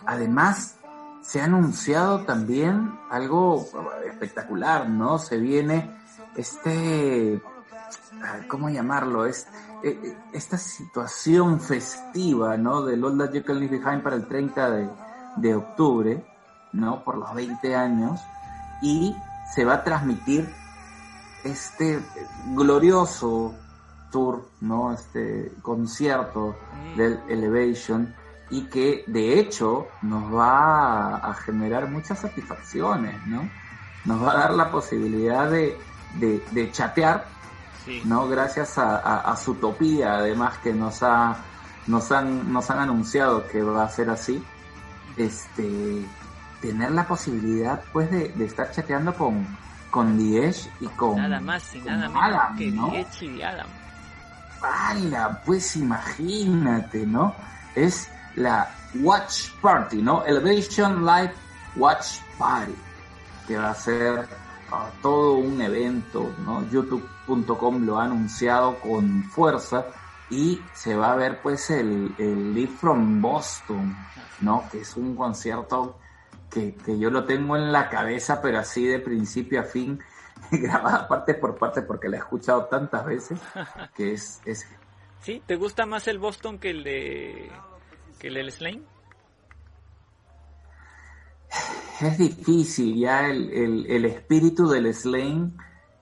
además, se ha anunciado también algo espectacular, ¿no? Se viene este, ah, ¿cómo llamarlo? Es, eh, eh, esta situación festiva, ¿no? Del All That You Can Leave Behind para el 30 de, de octubre, ¿no? Por los 20 años. Y se va a transmitir este glorioso tour, ¿no? Este concierto del Elevation y que de hecho nos va a, generar muchas satisfacciones, ¿no? Nos va a dar la posibilidad de, de, de chatear, Sí. ¿no? Gracias a, a, a su utopía, además que nos ha, nos han, nos han anunciado que va a ser así, este, tener la posibilidad, pues, de, de estar chateando con, con Diez y con, Nada más y nada menos Adam, que ¿no? Diech y Adam. ¡Hala! Pues imagínate, ¿no? Es la Watch Party, ¿no? Elevation Live Watch Party, que va a ser ah, todo un evento, ¿no? YouTube.com lo ha anunciado con fuerza y se va a ver pues el, el Live from Boston, ¿no? Que es un concierto que, que yo lo tengo en la cabeza, pero así de principio a fin, grabada parte por parte porque la he escuchado tantas veces, que es, es ¿Sí? ¿Te gusta más el Boston que el de que el del Slane? es difícil, ya el, el, el espíritu del Slane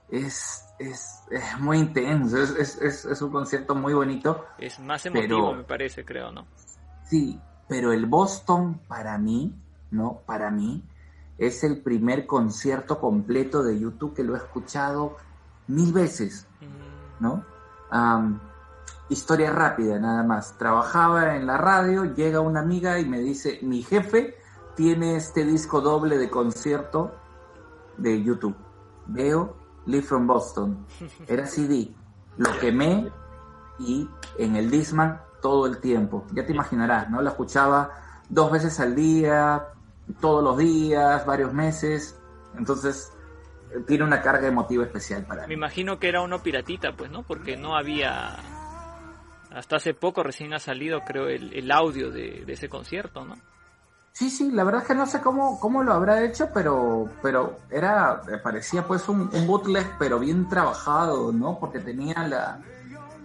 es, es, es muy intenso, es, es, es, es un concierto muy bonito, Es más emotivo, Pero- me parece, creo, ¿no? sí, pero el Boston para mí, ¿no? Para mí es el primer concierto completo de YouTube que lo he escuchado mil veces, Mm, ¿no? Historia rápida, nada más. Trabajaba en la radio, llega una amiga y me dice, mi jefe tiene este disco doble de concierto de YouTube. Veo Live from Boston. Era CD. Lo quemé y en el Disman todo el tiempo. Ya te imaginarás, ¿no? Lo escuchaba dos veces al día, todos los días, varios meses. Entonces, tiene una carga emotiva especial para Me mí. imagino que era uno piratita, pues, ¿no? Porque no había... Hasta hace poco recién ha salido, creo, el, el audio de, de ese concierto, ¿no? Sí, sí, la verdad es que no sé cómo, cómo lo habrá hecho, pero, pero era, parecía pues un, un bootleg, pero bien trabajado, ¿no? Porque tenía la,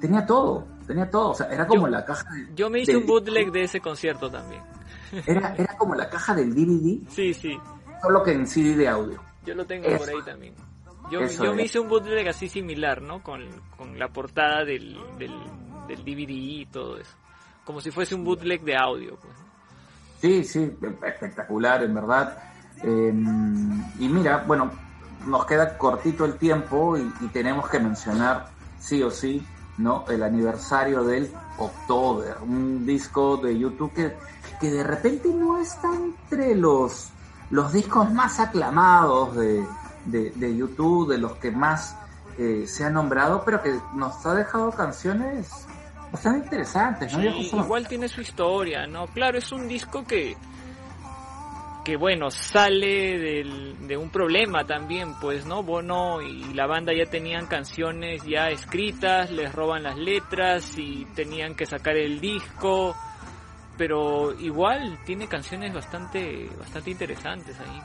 tenía todo, tenía todo, o sea, era como Yo- la caja, de- Yo me hice un bootleg de ese concierto también. Era, era como la caja del DVD, Sí, sí. solo que en CD de audio. Yo lo tengo Eso. por ahí también. Yo, Eso yo me hice un bootleg así similar, ¿no? Con, con la portada del, del, del DVD y todo eso. Como si fuese un bootleg de audio, pues. Sí, sí, espectacular, en verdad. Eh, y mira, bueno, nos queda cortito el tiempo y, y tenemos que mencionar, sí o sí, ¿no? El aniversario del October, un disco de YouTube que, que de repente no está entre los, los discos más aclamados de, de, de YouTube, de los que más eh, se ha nombrado, pero que nos ha dejado canciones bastante interesantes, ¿no? Sí, igual tiene su historia, ¿no? Claro, es un disco que, que bueno, sale del- de un problema también, pues, ¿no? Bono y la banda ya tenían canciones ya escritas, les roban las letras y tenían que sacar el disco pero igual tiene canciones bastante, bastante interesantes ahí.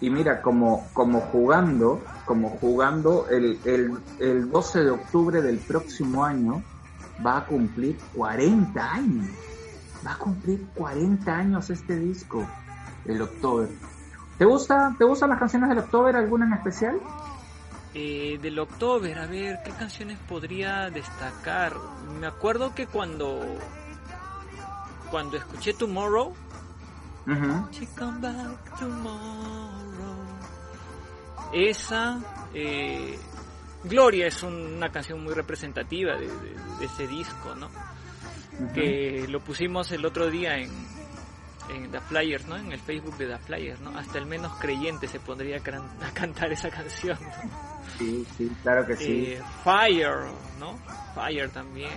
Y mira, como, como jugando, como jugando, el, el, el 12 de octubre del próximo año va a cumplir 40 años. Va a cumplir 40 años este disco, el October. ¿Te gusta, te gustan las canciones del October, alguna en especial? Eh, del October, a ver, ¿qué canciones podría destacar? Me acuerdo que cuando cuando escuché Tomorrow, Ujú. She come back tomorrow. Esa, eh, Gloria es un- una canción muy representativa de, de- de ese disco, ¿no? Ujú. Que lo pusimos el otro día en, en The Flyers, ¿no? En el Facebook de The Flyers, ¿no? Hasta el menos creyente se pondría a, can- a cantar esa canción. ¿no? Sí, sí, claro que sí. Eh, Fire, ¿no? Fire también.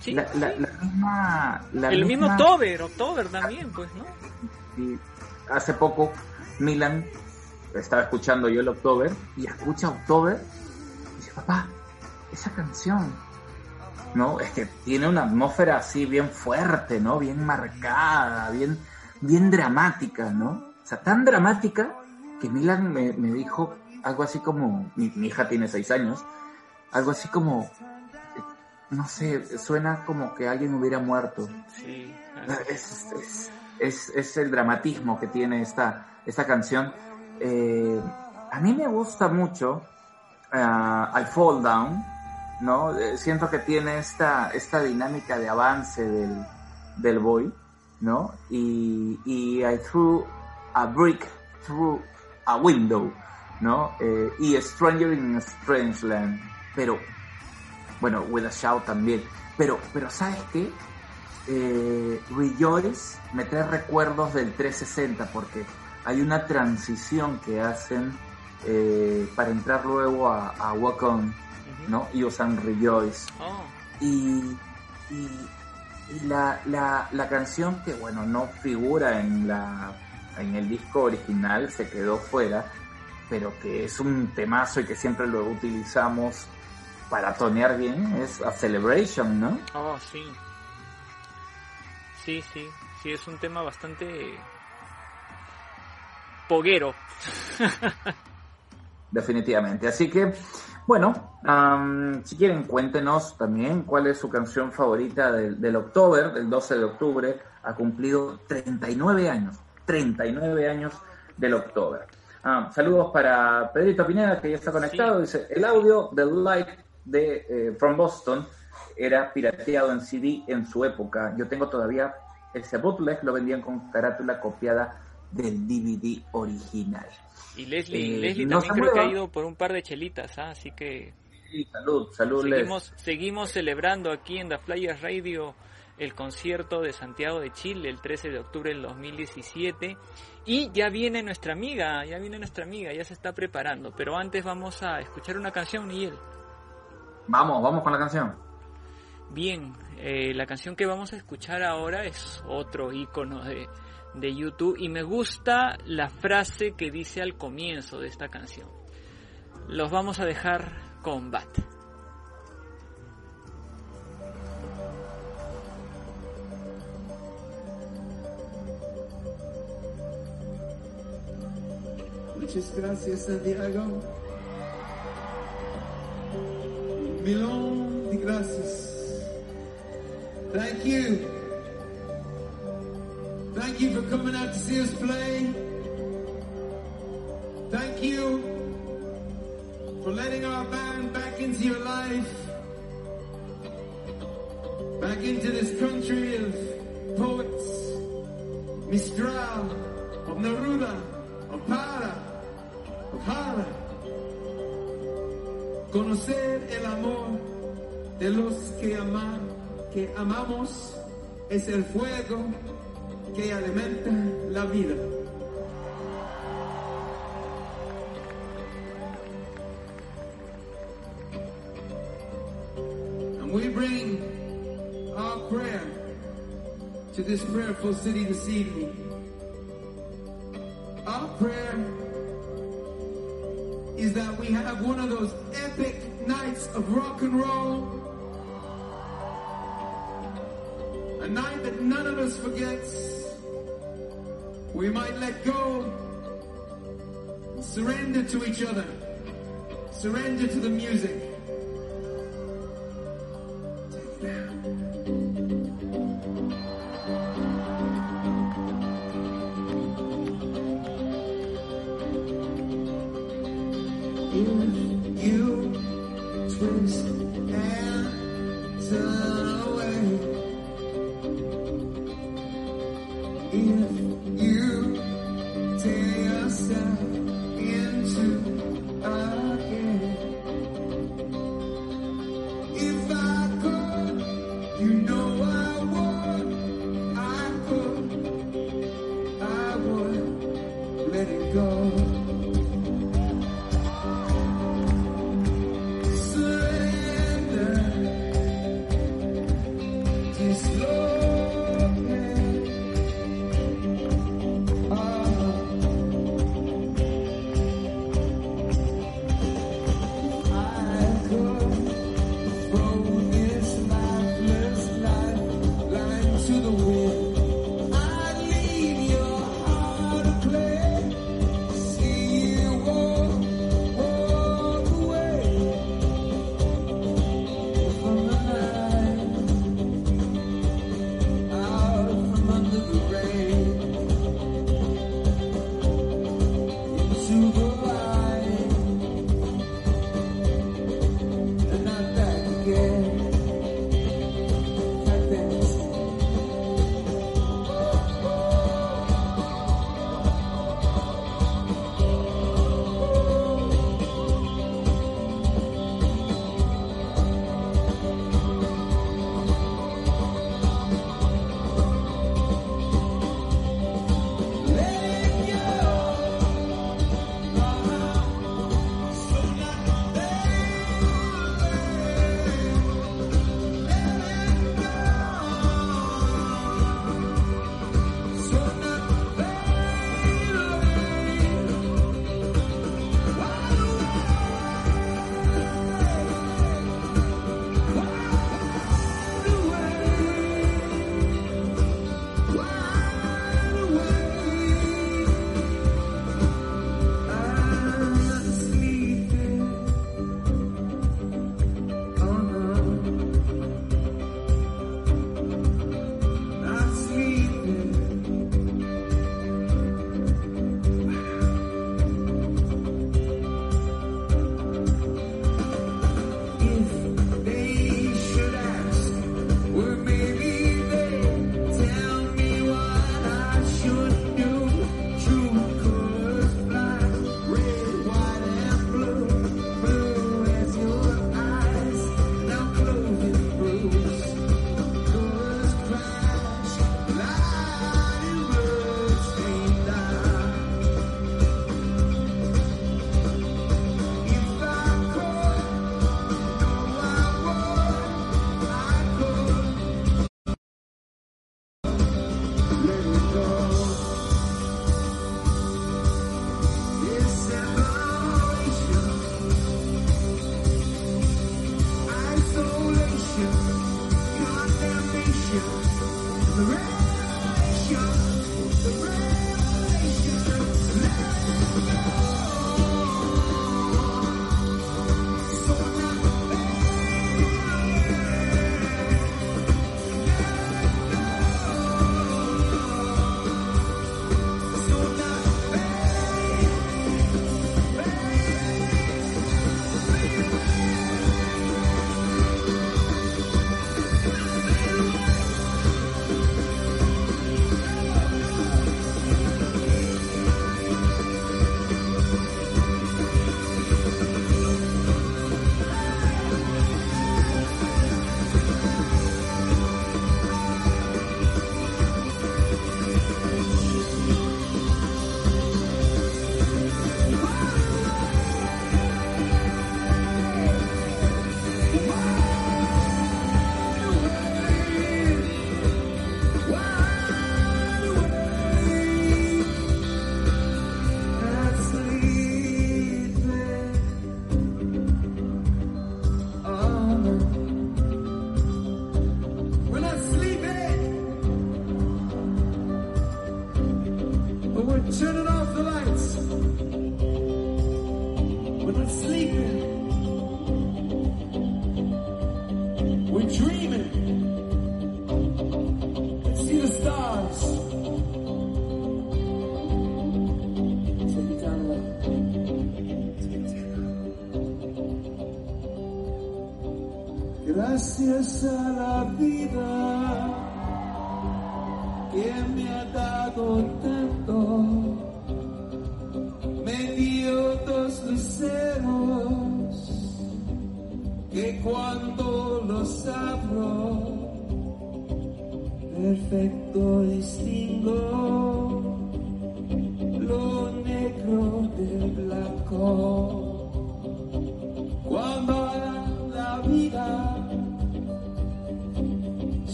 Sí, la, la- sí. la misma, la el mismo October, October también, pues, ¿no? y hace poco Milan estaba escuchando yo el October y escucha October y dice, papá, esa canción, ¿no? Es que tiene una atmósfera así bien fuerte, ¿no? Bien marcada, bien, bien dramática, ¿no? O sea, tan dramática que Milan me, me dijo algo así como, mi, mi hija tiene seis años, algo así como, no sé, suena como que alguien hubiera muerto. Sí. claro. Es, es, es, es el dramatismo que tiene esta, esta canción. Eh, a mí me gusta mucho ah, I Fall Down, ¿no? Eh, siento que tiene esta, esta dinámica de avance del, del boy, ¿no? Y, y I Threw a Brick Through a Window, ¿no? Eh, y Stranger in a Strange Land, pero, bueno, With a Shout también. Pero, pero ¿sabes qué? eh, Rejoice me trae recuerdos del 360 porque hay una transición que hacen eh, para entrar luego a, a Walk On. ¿no? Y usan Rejoice. Oh, Y, y, y la, la, la canción que, bueno, no figura en, la, en el disco original, se quedó fuera, pero que es un temazo y que siempre lo utilizamos para tonear bien, es A Celebration, ¿no? oh, sí. Sí, sí, sí, es un tema bastante poguero. Definitivamente. Así que, bueno, si quieren, cuéntenos también cuál es su canción favorita del, del October, del 12 de octubre. Ha cumplido 39 años, 39 años del October. Ah, saludos para Pedrito Pineda, que ya está conectado. Dice, el audio del live de eh, From Boston era pirateado en CD en su época. Yo tengo todavía ese bootleg, lo vendían con carátula copiada del DVD original. Y Leslie, Eh, Leslie no también creo que ha ido por un par de chelitas, ¿ah? así que Sí, salud, salud, Les. seguimos, seguimos celebrando aquí en The Flyers Radio el concierto de Santiago de Chile el 13 de octubre del 2017 y ya viene nuestra amiga, ya viene nuestra amiga, ya se está preparando, pero antes vamos a escuchar una canción, Miguel. Vamos, vamos con la canción. Bien, eh, la canción que vamos a escuchar ahora es otro icono de, de YouTube y me gusta la frase que dice al comienzo de esta canción. Los vamos a dejar con Bat. Muchas gracias, Santiago. Milón de gracias. Thank you. Thank you for coming out to see us play. Thank you for letting our band back into your life. Back into this country of poets, Mistral, of Neruda, of Para, of Jara. Conocer amor de los que aman, que amamos es el fuego que alimenta la vida. And we bring our prayer to this prayerful city this evening. And roll A night that none of us forgets. We might let go. Surrender to each other. Surrender to the music.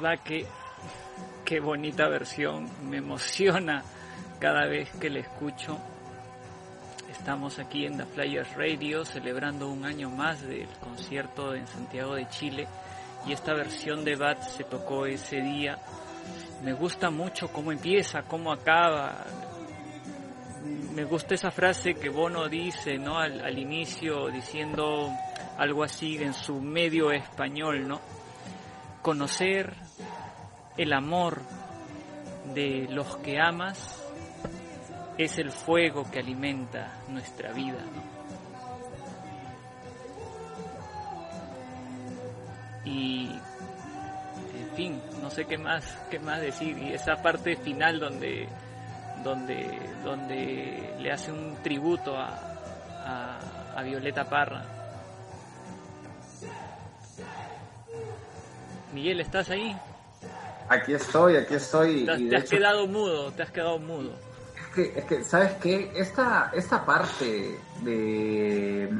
Verdad que qué bonita versión. Me emociona cada vez que la escucho. Estamos aquí en The Flyers Radio celebrando un año más del concierto en Santiago de Chile y esta versión de Bat se tocó ese día. Me gusta mucho cómo empieza, cómo acaba. Me gusta esa frase que Bono dice, ¿no? Al, al inicio diciendo algo así en su medio español, ¿no? Conocer el amor de los que amas es el fuego que alimenta nuestra vida, ¿no? Y en fin, no sé qué más, qué más decir. Y esa parte final donde, donde, donde le hace un tributo a, a, a Violeta Parra. Miguel, ¿estás ahí? Aquí estoy, aquí estoy. Te, has- y de te has hecho- quedado mudo, te has quedado mudo. Es que, es que, ¿sabes qué? Esta, esta parte de...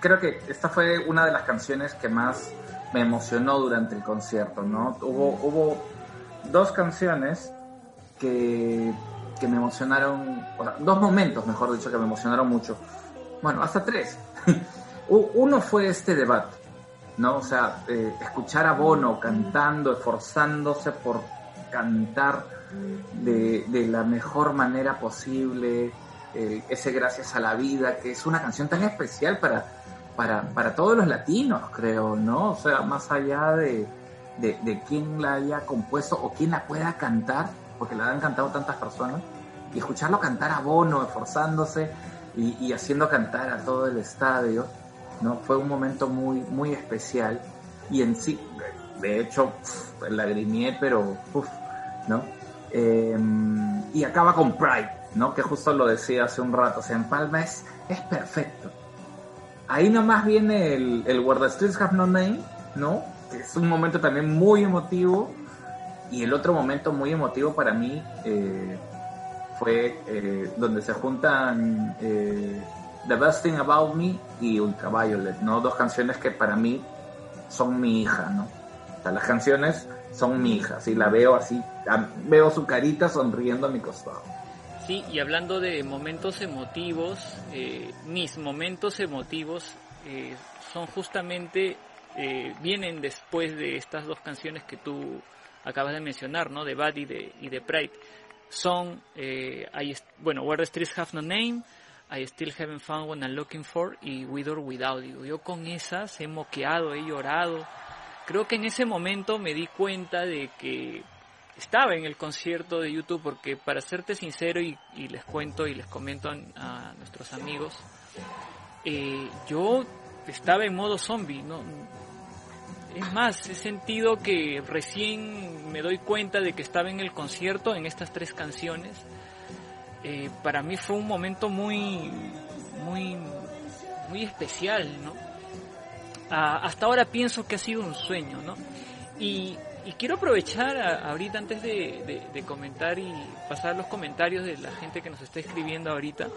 Creo que esta fue una de las canciones que más me emocionó durante el concierto, ¿no? Hubo, hubo dos canciones que, que me emocionaron, o sea, dos momentos, mejor dicho, que me emocionaron mucho. Bueno, hasta tres. Uno fue este debate, ¿no? O sea, eh, escuchar a Bono cantando, esforzándose por cantar de, de la mejor manera posible, ese gracias a la vida, que es una canción tan especial para, para, para todos los latinos, creo, ¿no? O sea, más allá de, de, de quién la haya compuesto o quién la pueda cantar, porque la han cantado tantas personas, y escucharlo cantar a Bono, esforzándose y, y haciendo cantar a todo el estadio, ¿no? Fue un momento muy, muy especial y en sí, de, hecho, pf, lagrimié, pero, uf, ¿no? Eh, y acaba con Pride, ¿no? Que justo lo decía hace un rato, o sea, en Palma es, es perfecto. Ahí nomás viene el, el Where the Streets Have No Name, ¿no? Que es un momento también muy emotivo. Y el otro momento muy emotivo para mí eh, fue eh, donde se juntan eh, The Best Thing About Me y Ultraviolet, ¿no? Dos canciones que para mí son mi hija, ¿no? O sea, las canciones son mi hija, si la veo así, veo su carita sonriendo a mi costado. Sí, y hablando de momentos emotivos, eh, mis momentos emotivos eh, son justamente, eh, vienen después de estas dos canciones que tú acabas de mencionar, ¿no? De Bad y de, y de Pride. Son, eh, bueno, Where the Streets Have No Name, I Still Haven't Found What I'm Looking For y With or Without You. Yo con esas he moqueado, he llorado. Creo que en ese momento me di cuenta de que estaba en el concierto de YouTube porque para serte sincero y, y les cuento y les comento a nuestros amigos, eh, yo estaba en modo zombie, ¿no? Es más, he sentido que recién me doy cuenta de que estaba en el concierto en estas tres canciones. Eh, para mí fue un momento muy, muy, muy especial, ¿no? Hasta ahora pienso que ha sido un sueño, ¿no? Y, quiero aprovechar ahorita antes de comentar y pasar los comentarios de la gente que nos está escribiendo ahorita.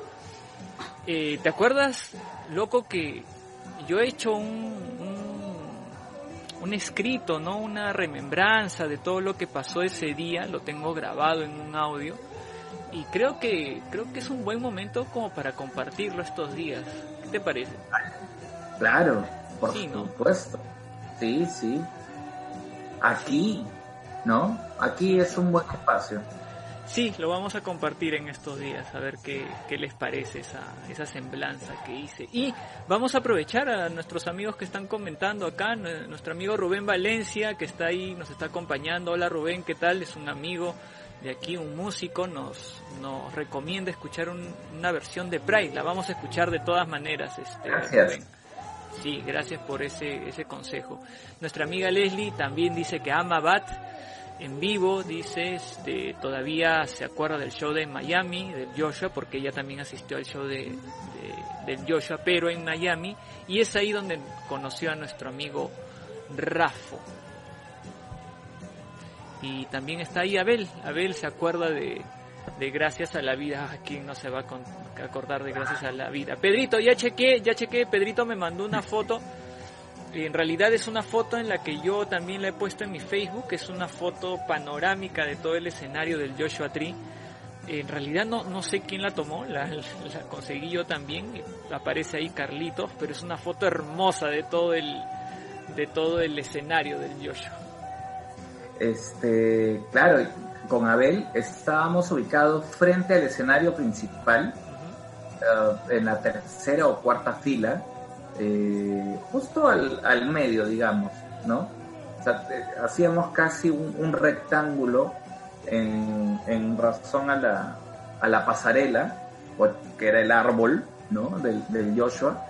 Eh, ¿Te acuerdas, loco, que yo he hecho un, un, un escrito, ¿no? Una remembranza de todo lo que pasó ese día, lo tengo grabado en un audio y creo que creo que es un buen momento como para compartirlo estos días. ¿Qué te parece? Claro, por Sí, ¿no? supuesto. Sí, sí. Aquí, ¿no? Aquí es un buen espacio. Sí, lo vamos a compartir en estos días, a ver qué, qué les parece esa, esa semblanza que hice. Y vamos a aprovechar a nuestros amigos que están comentando acá, Nue- nuestro amigo Rubén Valencia, que está ahí, nos está acompañando. Hola Rubén, ¿qué tal? Es un amigo de aquí, un músico, nos, nos recomienda escuchar un- una versión de Pride. La vamos a escuchar de todas maneras, este, Gracias. Rubén. Sí, gracias por ese, ese consejo. Nuestra amiga Leslie también dice que ama Bat en vivo, dice, este, todavía se acuerda del show de Miami, del Joshua, porque ella también asistió al show de, de- del Joshua, pero en Miami, y es ahí donde conoció a nuestro amigo Rafo. Y también está ahí Abel, Abel se acuerda de, de Gracias a la Vida, ¿a quién no se va a acordar de Gracias a la Vida? Pedrito, ya chequé, ya chequé, Pedrito me mandó una foto en realidad es una foto en la que yo también la he puesto en mi Facebook, es una foto panorámica de todo el escenario del Joshua Tree. En realidad no, no sé quién la tomó, la, la conseguí yo también, aparece ahí Carlitos, pero es una foto hermosa de todo el, de todo el escenario del Joshua. Este, claro, con Abel estábamos ubicados frente al escenario principal, eh, en la tercera o cuarta fila, eh, justo al, al medio, digamos, ¿no? O sea, eh, hacíamos casi un, rectángulo en, en razón a la, a la pasarela, que era el árbol, ¿no? Del, del Joshua,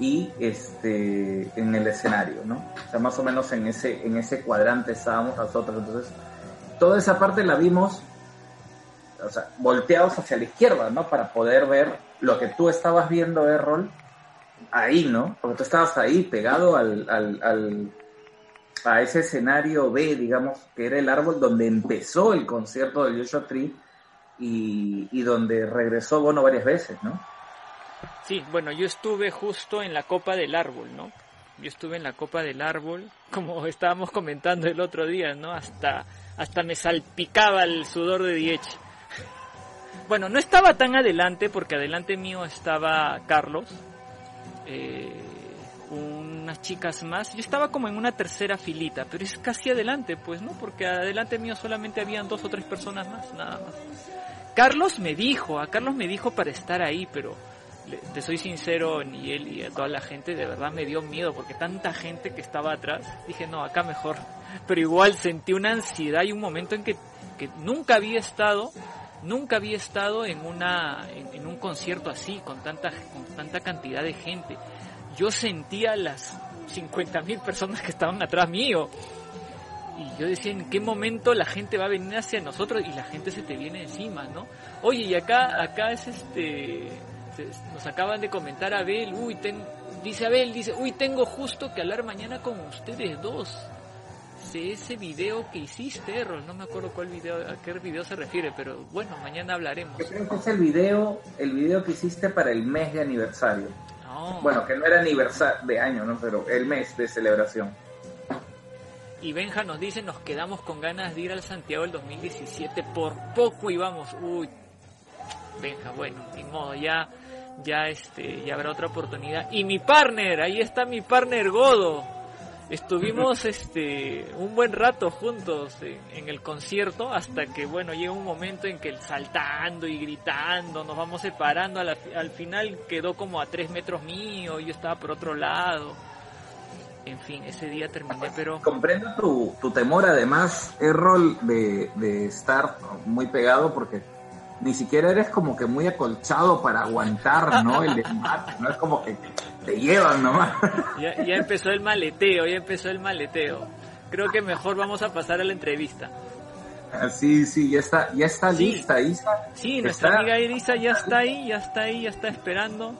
y este en el escenario, ¿no? O sea, más o menos en ese, en ese cuadrante estábamos nosotros. Entonces, toda esa parte la vimos, o sea, volteados hacia la izquierda, ¿no? Para poder ver lo que tú estabas viendo, Errol, ahí, ¿no? Porque tú estabas ahí, pegado al, al, al- a ese escenario B, digamos, que era el árbol donde empezó el concierto del Joshua Tree y, y donde regresó Bono varias veces, ¿no? Sí, bueno, yo estuve justo en la copa del árbol, ¿no? Yo estuve en la copa del árbol, como estábamos comentando el otro día, ¿no? Hasta, hasta me salpicaba el sudor de Diech. Bueno, no estaba tan adelante porque adelante mío estaba Carlos, eh, unas chicas más. Yo estaba como en una tercera filita, pero es casi adelante, pues, ¿no? Porque adelante mío solamente habían dos o tres personas más, nada más. Carlos me dijo, a Carlos me dijo para estar ahí, pero te soy sincero, ni él y a toda la gente, de verdad me dio miedo porque tanta gente que estaba atrás, dije, no, acá mejor. Pero igual sentí una ansiedad y un momento en que, que nunca había estado, nunca había estado en una, en, un concierto así, con tanta, con tanta cantidad de gente. Yo sentía las 50 mil personas que estaban atrás mío. Y yo decía, ¿en qué momento la gente va a venir hacia nosotros? Y la gente se te viene encima, ¿no? Oye, y acá, acá es este, nos acaban de comentar Abel, uy, ten- dice Abel, dice, uy, tengo justo que hablar mañana con ustedes dos. Sé ese video que hiciste, Errol, no me acuerdo cuál video, a qué video se refiere, pero bueno, mañana hablaremos. Yo creo que es el video, el video que hiciste para el mes de aniversario. No. Bueno, que no era aniversario de año, ¿no? Pero el mes de celebración. Y Benja nos dice, nos quedamos con ganas de ir al Santiago del 2017, por poco íbamos, uy, Benja, bueno, ni modo, ya, ya este, ya habrá otra oportunidad. Y mi partner, ahí está mi partner Godo. Estuvimos este un buen rato juntos en, en el concierto hasta que bueno llega un momento en que saltando y gritando nos vamos separando al, al final quedó como a tres metros mío yo estaba por otro lado en fin, ese día terminé, pero... Comprendo tu, tu temor, además, Errol, de, de estar muy pegado porque ni siquiera eres como que muy acolchado para aguantar, ¿no? El embate, no es como que te llevan nomás. Ya, ya empezó el maleteo, ya empezó el maleteo. Creo que mejor vamos a pasar a la entrevista. Ah, Sí, sí, ya está, ya está Sí. lista, Isa. Sí, nuestra Está- amiga Irisa ya está ahí, ya está ahí, ya está esperando.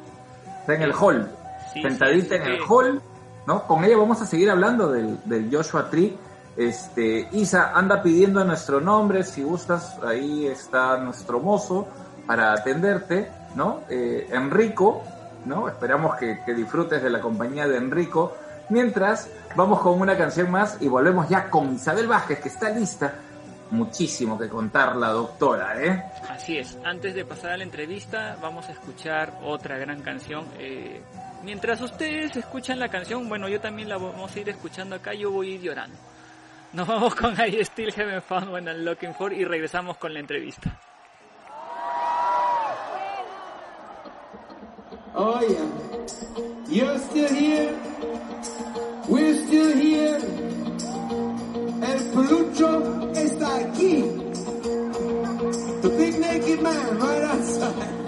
Está en el hall, Sí, sentadita sí, en el hall, ¿no? Con ella vamos a seguir hablando del, del Joshua Tree. Este, Isa anda pidiendo nuestro nombre, si gustas, ahí está nuestro mozo para atenderte, ¿no? Eh, Enrico, ¿no? Esperamos que, disfrutes de la compañía de Enrico. Mientras, vamos con una canción más y volvemos ya con Isabel Vázquez, que está lista. Muchísimo que contar la doctora, ¿eh? Así es, antes de pasar a la entrevista vamos a escuchar otra gran canción. Eh, mientras ustedes escuchan la canción, bueno, yo también la vamos a ir escuchando acá, yo voy a ir llorando. Nos vamos con I Still Haven't Found What I'm Looking For y regresamos con la entrevista. Oh yeah. You're still here. We're still here. El pelucho está aquí. The big naked man right outside.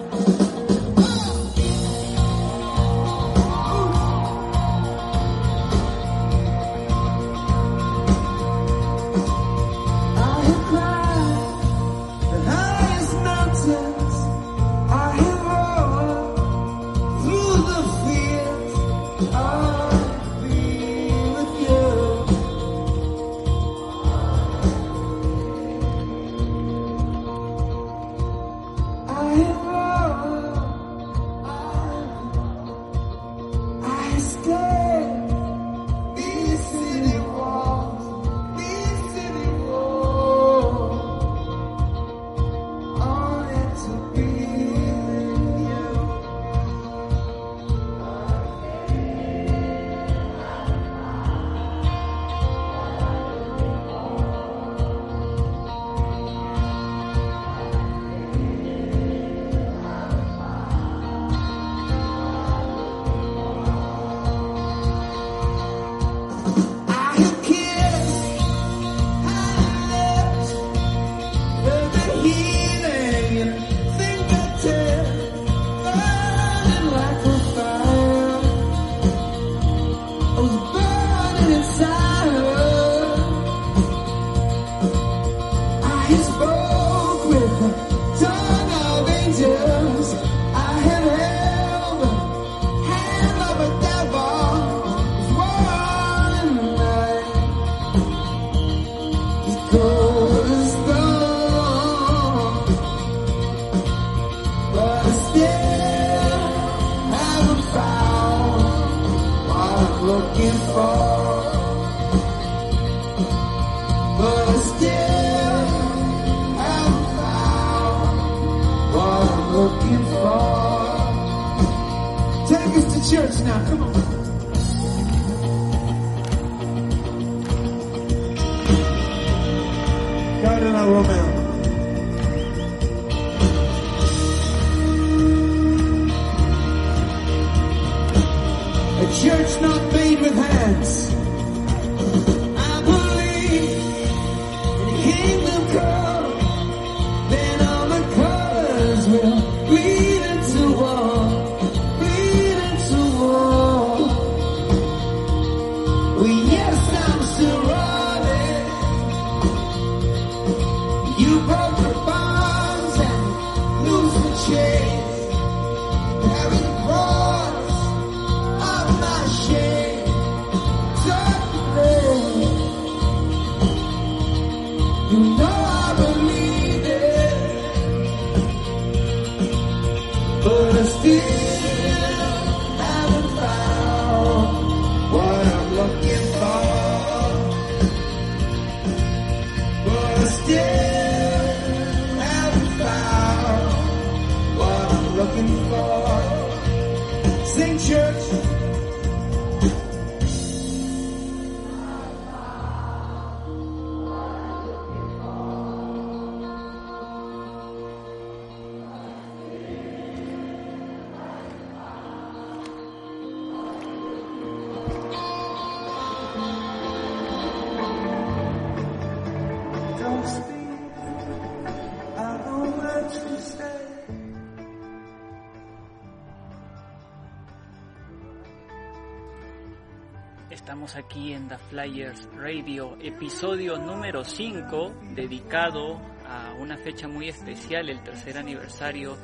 Aquí en The Flyers Radio, episodio número 5, dedicado a una fecha muy especial, el tercer aniversario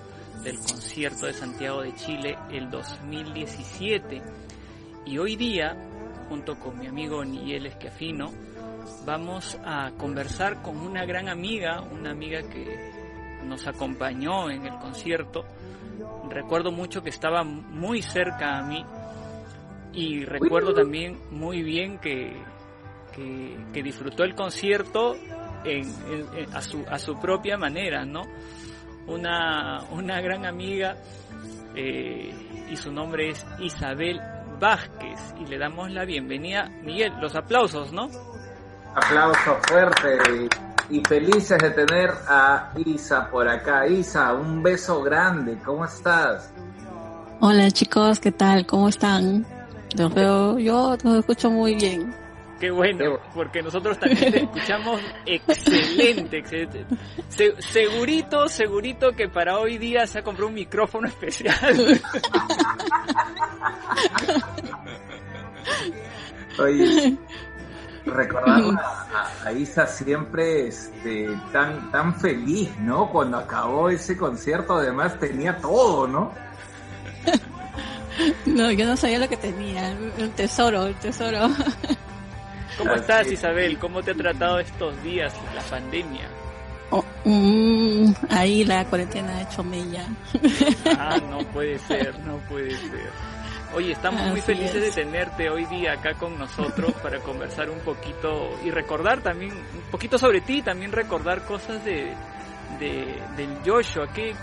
del concierto de Santiago de Chile, el 2017. Y hoy día, junto con mi amigo Niel Esquiafino, vamos a conversar con una gran amiga, una amiga que nos acompañó en el concierto. Recuerdo mucho que estaba muy cerca a mí y recuerdo también muy bien que, que, que disfrutó el concierto en, en- en- a, su, a su propia manera, ¿no? Una, una gran amiga eh, y su nombre es Isabel Vázquez y le damos la bienvenida. Miguel, los aplausos, ¿no? Aplauso fuerte y, y felices de tener a Isa por acá. Isa, un beso grande, ¿cómo estás? Hola chicos, ¿qué tal? ¿Cómo están? Los veo, yo los escucho muy bien. Qué bueno, porque nosotros también te escuchamos excelente, excelente. Se- segurito, segurito que para hoy día se ha comprado un micrófono especial. Oye, recordamos a Isa siempre este, tan, tan feliz, ¿no? Cuando acabó ese concierto, además tenía todo, ¿no? No, yo no sabía lo que tenía, el tesoro, el tesoro. ¿Cómo estás es. Isabel? ¿Cómo te ha tratado estos días la pandemia? Oh, mm, ahí la cuarentena ha hecho mella. Ah, no puede ser, no puede ser. Oye, estamos muy felices es. de tenerte hoy día acá con nosotros para conversar un poquito y recordar también un poquito sobre ti, también recordar cosas de, de del Joshua. ¿Qué,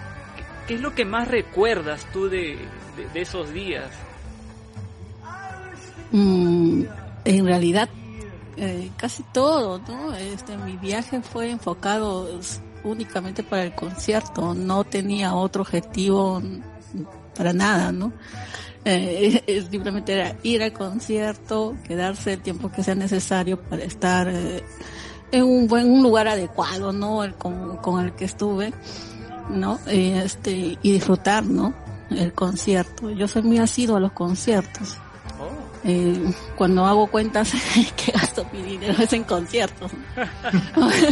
¿Qué es lo que más recuerdas tú de, esos días? Mm, en realidad, eh, casi todo, ¿no? Este, mi viaje fue enfocado únicamente para el concierto, no tenía otro objetivo para nada, ¿no? Eh, simplemente era ir al concierto, quedarse el tiempo que sea necesario para estar eh, en un buen un lugar adecuado, ¿no? El con, con el que estuve, ¿no? Eh, este, y disfrutar, ¿no? El concierto. Yo soy muy asiduo a los conciertos. Oh, Eh, cuando hago cuentas que gasto mi dinero es en conciertos.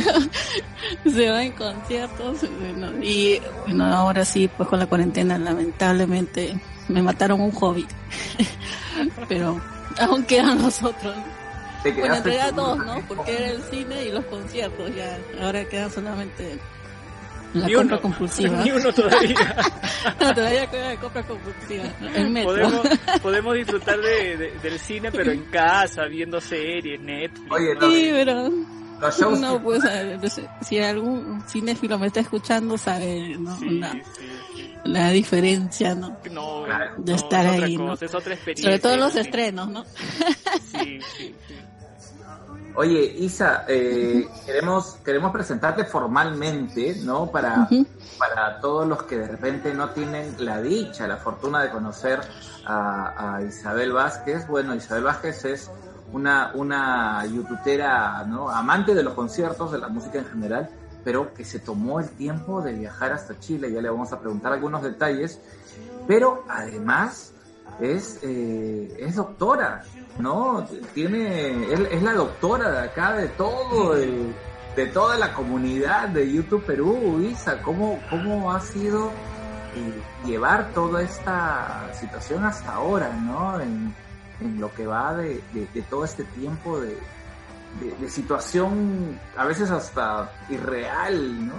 Se va en conciertos. bueno, y bueno, ahora sí, pues con la cuarentena lamentablemente me mataron un hobby. Pero aún quedan los otros. Bueno, en realidad dos, ¿no? Porque era el cine y los conciertos ya. Ahora quedan solamente la Ni compra uno. compulsiva. Ni uno todavía. No, todavía queda la compra compulsiva. El metro. podemos, podemos disfrutar de, de- del cine, pero en casa, viendo series, Netflix. Oye, no, Sí, pero los shows no, pues si algún cinéfilo me está escuchando sabe ¿no? Sí, la, sí, sí. la diferencia, ¿no? No, Claro. De no, estar es otra ahí, ¿no? cosa, es otra experiencia. Sobre todo los sí. estrenos, ¿no? Sí, sí, sí. Oye, Isa, eh, queremos, queremos presentarte formalmente, ¿no? Para, para todos los que de repente no tienen la dicha, la fortuna de conocer a, a Isabel Vázquez. Bueno, Isabel Vázquez es una, una youtubera, ¿no? Amante de los conciertos, de la música en general, pero que se tomó el tiempo de viajar hasta Chile. Ya le vamos a preguntar algunos detalles. Pero además es, eh, es doctora, ¿no? Tiene, es, es la doctora de acá, de todo el, de toda la comunidad de YouTube Perú, Isa, ¿cómo, cómo ha sido eh, llevar toda esta situación hasta ahora, ¿no? En, en lo que va de, de- de todo este tiempo de, de- de situación a veces hasta irreal, ¿no?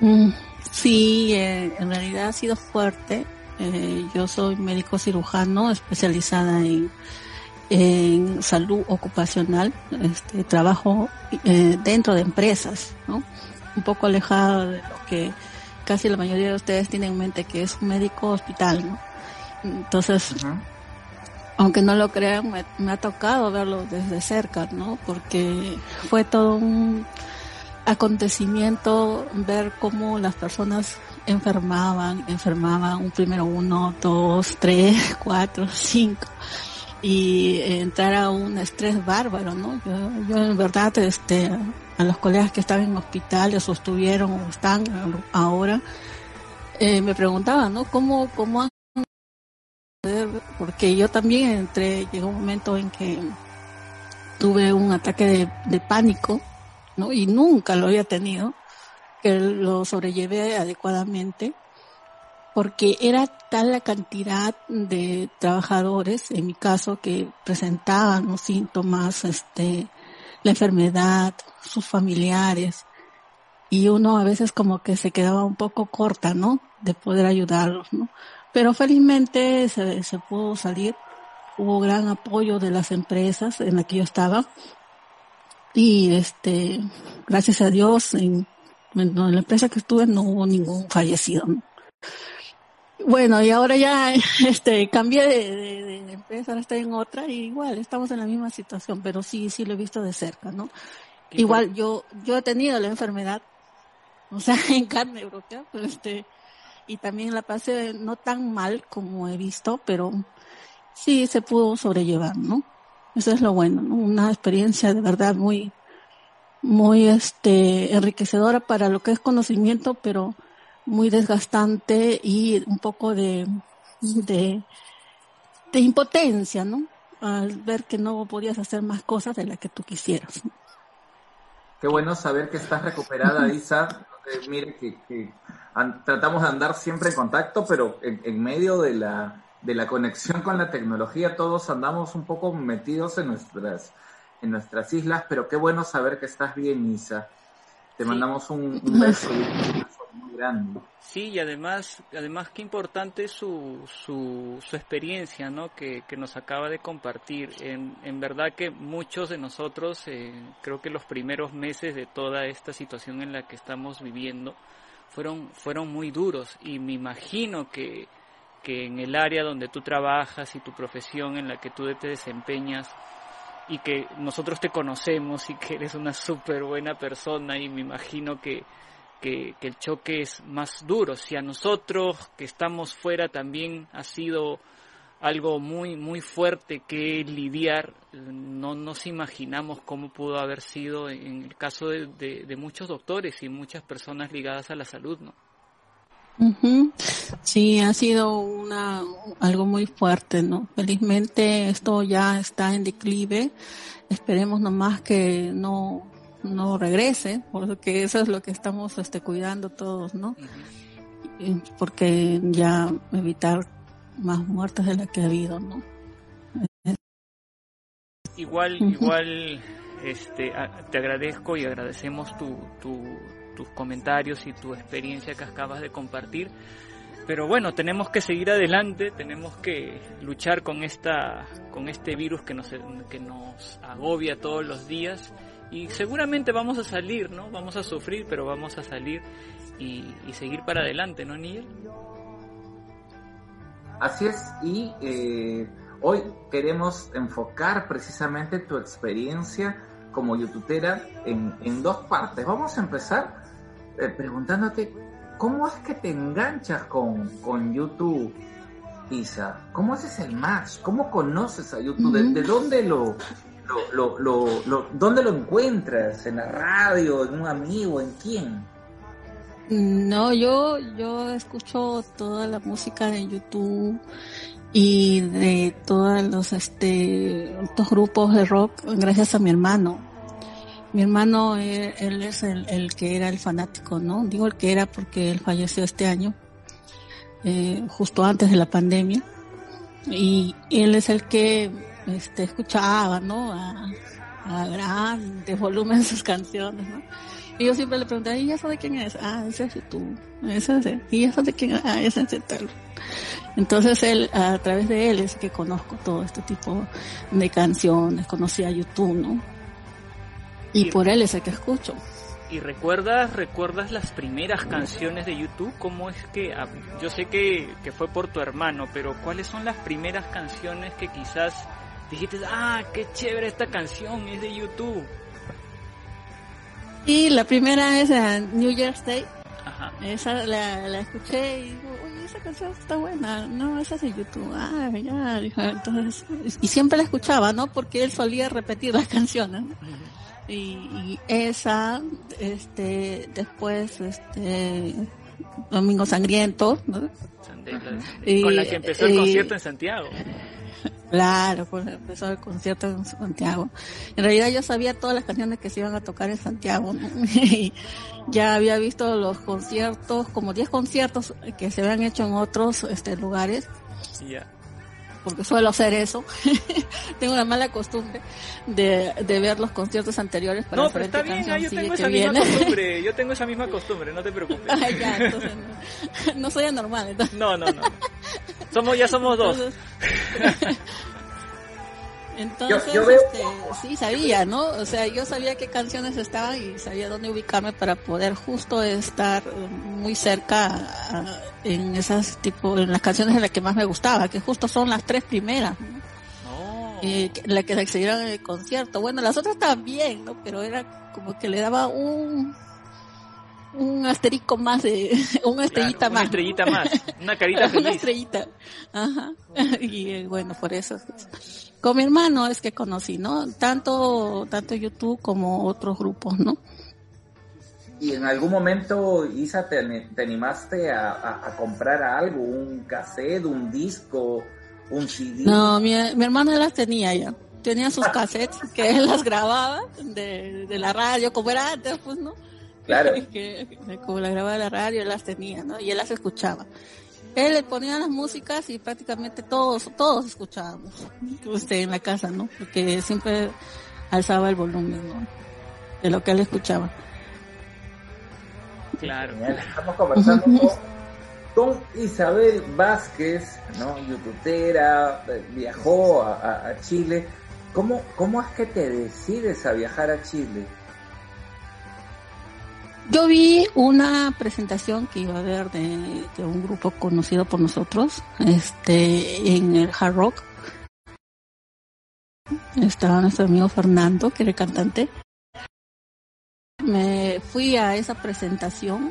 Mm, Sí, eh, en realidad ha sido fuerte. Eh, yo soy médico cirujano especializada en, en salud ocupacional. Este, trabajo eh, dentro de empresas, ¿no? Un poco alejado de lo que casi la mayoría de ustedes tienen en mente que es un médico hospital, ¿no? Entonces, aunque no lo crean, me, me ha tocado verlo desde cerca, ¿no? Porque fue todo un acontecimiento ver cómo las personas enfermaban, enfermaban un primero uno, dos, tres, cuatro, cinco y entrar a un estrés bárbaro, ¿no? Yo, yo en verdad, este, a los colegas que estaban en hospitales o estuvieron o están ahora, eh, me preguntaban, ¿no? ¿Cómo, cómo han porque yo también entré, llegó un momento en que tuve un ataque de pánico, ¿no? Y nunca lo había tenido, que lo sobrellevé adecuadamente, porque era tal la cantidad de trabajadores, en mi caso, que presentaban los síntomas, este, la enfermedad, sus familiares, y uno a veces como que se quedaba un poco corta, ¿no? De poder ayudarlos, ¿no? Pero felizmente se, se pudo salir. Hubo gran apoyo de las empresas en la que yo estaba. Y este, gracias a Dios, en, en la empresa que estuve no hubo ningún fallecido. ¿no? Bueno, y ahora ya este cambié de, de, de empresa, ahora estoy en otra y igual estamos en la misma situación, pero sí, sí lo he visto de cerca, ¿no? Igual yo, yo he tenido la enfermedad, o sea, en carne propia, pero este, y también la pasé no tan mal como he visto, pero sí se pudo sobrellevar, ¿no? Eso es lo bueno, ¿no? Una experiencia de verdad muy, muy este, enriquecedora para lo que es conocimiento, pero muy desgastante y un poco de, de, de impotencia, ¿no? Al ver que no podías hacer más cosas de las que tú quisieras. Qué bueno saber que estás recuperada, Isa. Eh, mire que, que an- tratamos de andar siempre en contacto, pero en, en medio de la, de la conexión con la tecnología todos andamos un poco metidos en nuestras, en nuestras islas, pero qué bueno saber que estás bien, Isa. Te Sí. mandamos un, un beso muy grande. Sí, y además, además qué importante su, su, su experiencia, ¿no? Que, que nos acaba de compartir. En, en verdad que muchos de nosotros, eh, creo que los primeros meses de toda esta situación en la que estamos viviendo, fueron, fueron muy duros y me imagino que, que en el área donde tú trabajas y tu profesión en la que tú te desempeñas y que nosotros te conocemos y que eres una súper buena persona y me imagino que, que, el choque es más duro. Si a nosotros que estamos fuera también ha sido algo muy, muy fuerte que lidiar, no nos imaginamos cómo pudo haber sido en el caso de, de muchos doctores y muchas personas ligadas a la salud, ¿no? Ujú. Sí, ha sido una algo muy fuerte, ¿no? Felizmente esto ya está en declive. Esperemos nomás que no no regrese, porque eso es lo que estamos este cuidando todos, ¿no? Y- Porque ya evitar más muertes de las que ha habido, ¿no? Igual, igual, este, te agradezco y agradecemos tu, tu, tus comentarios y tu experiencia que acabas de compartir. Pero bueno, tenemos que seguir adelante, tenemos que luchar con esta, con este virus que nos, que nos agobia todos los días y seguramente vamos a salir, ¿no? Vamos a sufrir, pero vamos a salir y, y seguir para adelante, ¿no, Nigel? Así es, y eh, hoy queremos enfocar precisamente tu experiencia como youtubera en, en dos partes. Vamos a empezar eh, preguntándote, ¿cómo es que te enganchas con, con YouTube, Isa? ¿Cómo haces el match? ¿Cómo conoces a YouTube? ¿De, de dónde lo, lo, lo, lo, lo- dónde lo encuentras? ¿En la radio? ¿En un amigo? ¿En quién? No, yo, yo escucho toda la música de YouTube y de todos los, este, estos grupos de rock gracias a mi hermano. Mi hermano, él, él es el, que era el fanático, ¿no? Digo el que era porque él falleció este año, eh, justo antes de la pandemia. Y él es el que, este, escuchaba, ¿no? A, a grandes volumen sus canciones, ¿no? Y yo siempre le preguntaba, ¿y eso de quién es? Ah, ese es tú. Ese es de- ¿Y eso de quién es? Ah, ese es de tal. Entonces él, a través de él es que conozco todo este tipo de canciones, conocí a YouTube, ¿no? Y Sí. por él es el que escucho. ¿Y recuerdas, recuerdas las primeras canciones de YouTube? ¿Cómo es que, yo sé que, que fue por tu hermano, pero ¿cuáles son las primeras canciones que quizás dijiste, ah, qué chévere esta canción, es de YouTube? Y la primera es eh, New Year's Day. Ajá. Esa la, la escuché y digo, oye, esa canción está buena. No, esa es de YouTube. Ah, ya, dijo, entonces, y siempre la escuchaba, ¿no? Porque él solía repetir las canciones. ¿no? Y, y esa, este, después, este, Domingo Sangriento, ¿no? Sandela, Y- con la que empezó el y- concierto en Santiago. Claro, pues empezó el concierto en Santiago. En realidad yo sabía todas las canciones que se iban a tocar en Santiago. ¿no? Y ya había visto los conciertos, como 10 conciertos que se habían hecho en otros este, lugares, Ya. Porque suelo hacer eso. Tengo una mala costumbre de, de ver los conciertos anteriores para No, pero está bien, ah, yo tengo esa misma viene. costumbre, yo tengo esa misma costumbre, no te preocupes. Ya, entonces no, no soy anormal. Entonces, No, no, no. Somos, ya somos dos. Entonces, Entonces, Yo- yo veo- este, sí sabía, ¿no? O sea, yo sabía qué canciones estaban y sabía dónde ubicarme para poder justo estar eh, muy cerca a- en esas tipo, en las canciones de las que más me gustaba, que justo son las tres primeras, ¿no? Y que- la que se accedieron en el concierto. Bueno, las otras también, ¿no? Pero era como que le daba un un asterisco más de una estrellita Claro, más. Una estrellita más, una carita una feliz. estrellita. Ajá. Y eh, bueno, por eso. Con mi hermano es que conocí, ¿no? Tanto, tanto YouTube como otros grupos, ¿no? ¿Y en algún momento, Isa, te, te animaste a, a- a comprar algo? ¿Un cassette, un disco, un CD? No, mi, mi hermano las tenía ya. Tenía sus cassettes que él las grababa de, de la radio, como era antes, pues, ¿no? Claro. que, que como la grababa de la radio, él las tenía, ¿no? Y él las escuchaba. Él le ponía las músicas y prácticamente todos, todos escuchábamos este, en la casa, ¿no? Porque siempre alzaba el volumen, ¿no? De lo que él escuchaba. Claro. Genial. Estamos conversando con, con Isabel Vázquez, ¿no? Youtubera, eh, viajó a, a- a Chile. ¿Cómo, ¿Cómo es que te decides a viajar a Chile? Yo vi una presentación que iba a haber de, un grupo conocido por nosotros, este, en el Hard Rock. Estaba nuestro amigo Fernando, que era el cantante. Me fui a esa presentación.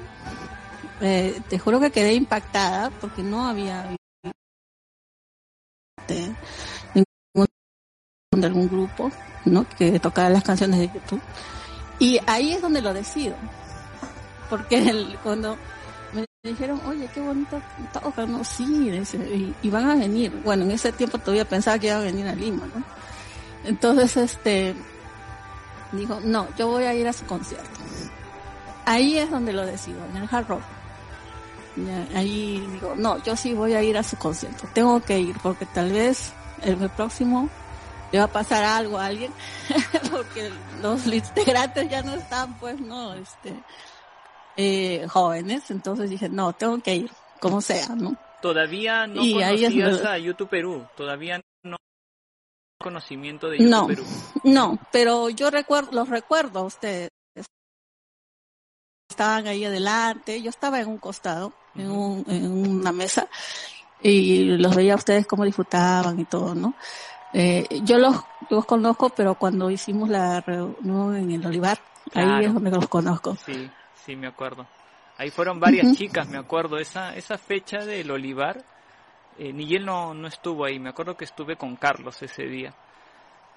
Eh, te juro que quedé impactada porque no había de, ningún de algún grupo, ¿no? Que tocara las canciones de YouTube. Y ahí es donde lo decido porque el- cuando me dijeron, oye, qué bonito tocan, no, sí, y, van a venir. Bueno, en ese tiempo todavía pensaba que iban a venir a Lima, ¿no? Entonces, este, digo, no, yo voy a ir a su concierto. Ahí es donde lo decido, en el Hard Rock. Ahí digo, no, yo sí voy a ir a su concierto. Tengo que ir porque tal vez el próximo le va a pasar algo a alguien porque los integrantes ya no están, pues, no, este, eh, jóvenes, entonces dije, no, tengo que ir, como sea, ¿no? Todavía no Y ahí es conocías a YouTube Perú, todavía no conocimiento de YouTube No. Perú. No, pero yo recuerdo, los recuerdo a ustedes. Estaban ahí adelante, yo estaba en un costado, en, un, en una mesa, y los veía a ustedes cómo disfrutaban y todo, ¿no? Eh, yo los, los conozco, pero cuando hicimos la reunión en el Olivar, Claro. ahí es donde los conozco. Sí, sí, me acuerdo. Ahí fueron varias chicas, me acuerdo. Esa, esa fecha del Olivar, eh, Nigel no, no estuvo ahí. Me acuerdo que estuve con Carlos ese día.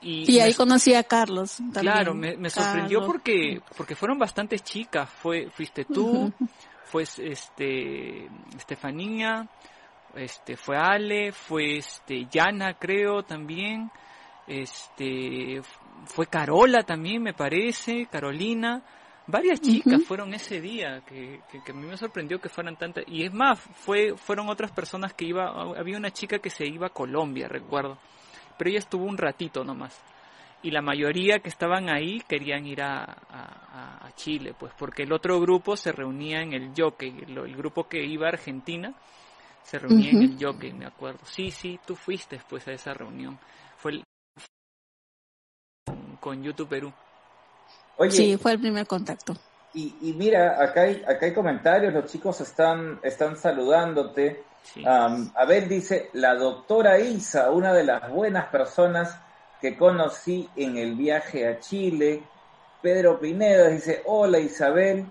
Y Sí, me- ahí conocí a Carlos. también. Claro, me, me sorprendió Carlos. porque porque fueron bastantes chicas. Fue fuiste tú, fue este Estefanía, este fue Ale, fue este Yana creo también, este fue Carola también me parece, Carolina. Varias chicas fueron ese día que, que, que a mí me sorprendió que fueran tantas y es más fue fueron otras personas que iba había una chica que se iba a Colombia recuerdo pero ella estuvo un ratito nomás y la mayoría que estaban ahí querían ir a, a- a Chile, pues porque el otro grupo se reunía en el Jockey, el, el grupo que iba a Argentina se reunía en el Jockey, me acuerdo. Sí, sí, tú fuiste pues a esa reunión. Fue el- con, con YouTube Perú. Oye, Sí, fue el primer contacto. Y, y mira, acá hay, acá hay comentarios, los chicos están, están saludándote. Sí. Um, Abel dice, la doctora Isa, una de las buenas personas que conocí en el viaje a Chile. Pedro Pineda dice, hola Isabel.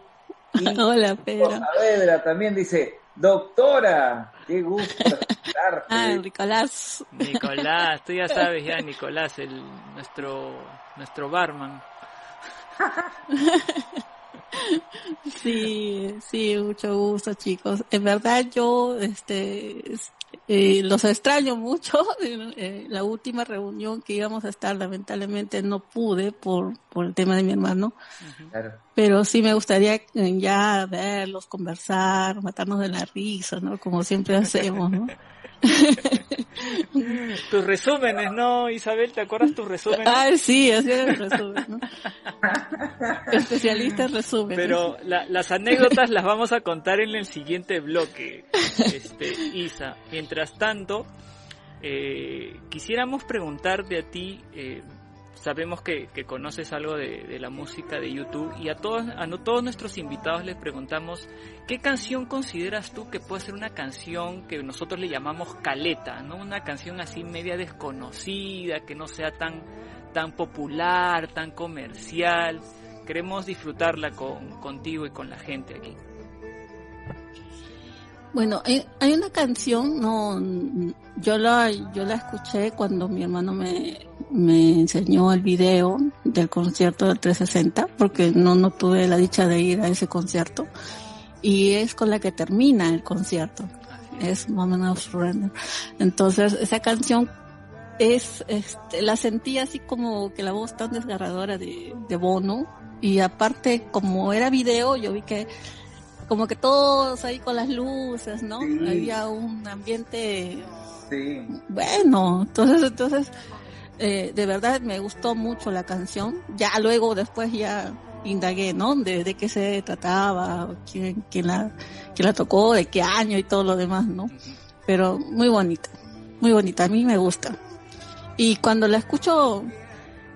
Y Hola, Pedro. Saavedra también dice, doctora, qué gusto escucharte. Ah, Nicolás. Nicolás, tú ya sabes ya, Nicolás, el nuestro nuestro barman. Sí, sí, mucho gusto, chicos. En verdad yo, este, es- eh, los extraño mucho. Eh, la última reunión que íbamos a estar, lamentablemente no pude por, por el tema de mi hermano. Claro. Pero sí me gustaría eh, ya verlos, conversar, matarnos de la risa, ¿no? Como siempre hacemos, ¿no? Tus resúmenes, ¿no, Isabel? ¿Te acuerdas tus resúmenes? Ay, sí, así era el resumen, ¿no? Especialista en resumen. Pero la- las anécdotas las vamos a contar en el siguiente bloque, este, Isa. Mientras tanto, eh, quisiéramos preguntarte a ti, eh, sabemos que, conoces algo de, de la música de YouTube y a todos, a no- todos nuestros invitados les preguntamos, ¿qué canción consideras tú que puede ser una canción que nosotros le llamamos caleta, ¿no? Una canción así media desconocida, que no sea tan, tan popular, tan comercial queremos disfrutarla con, contigo y con la gente aquí. Bueno, hay, hay una canción, no, yo la, yo la escuché cuando mi hermano me, me enseñó el video del concierto del 360, porque no, no tuve la dicha de ir a ese concierto, y es con la que termina el concierto, es Moment of Surrender. Entonces, esa canción es, este, la sentí así como que la voz tan desgarradora de, de Bono, y aparte, como era video, yo vi que como que todos ahí con las luces, ¿no? Sí. Había un ambiente Sí. bueno, entonces, entonces, eh, de verdad me gustó mucho la canción. Ya luego después ya indagué, ¿no? De, de qué se trataba, quién, quién la, quién la tocó, de qué año y todo lo demás, ¿no? Pero muy bonita, muy bonita, a mí me gusta. Y cuando la escucho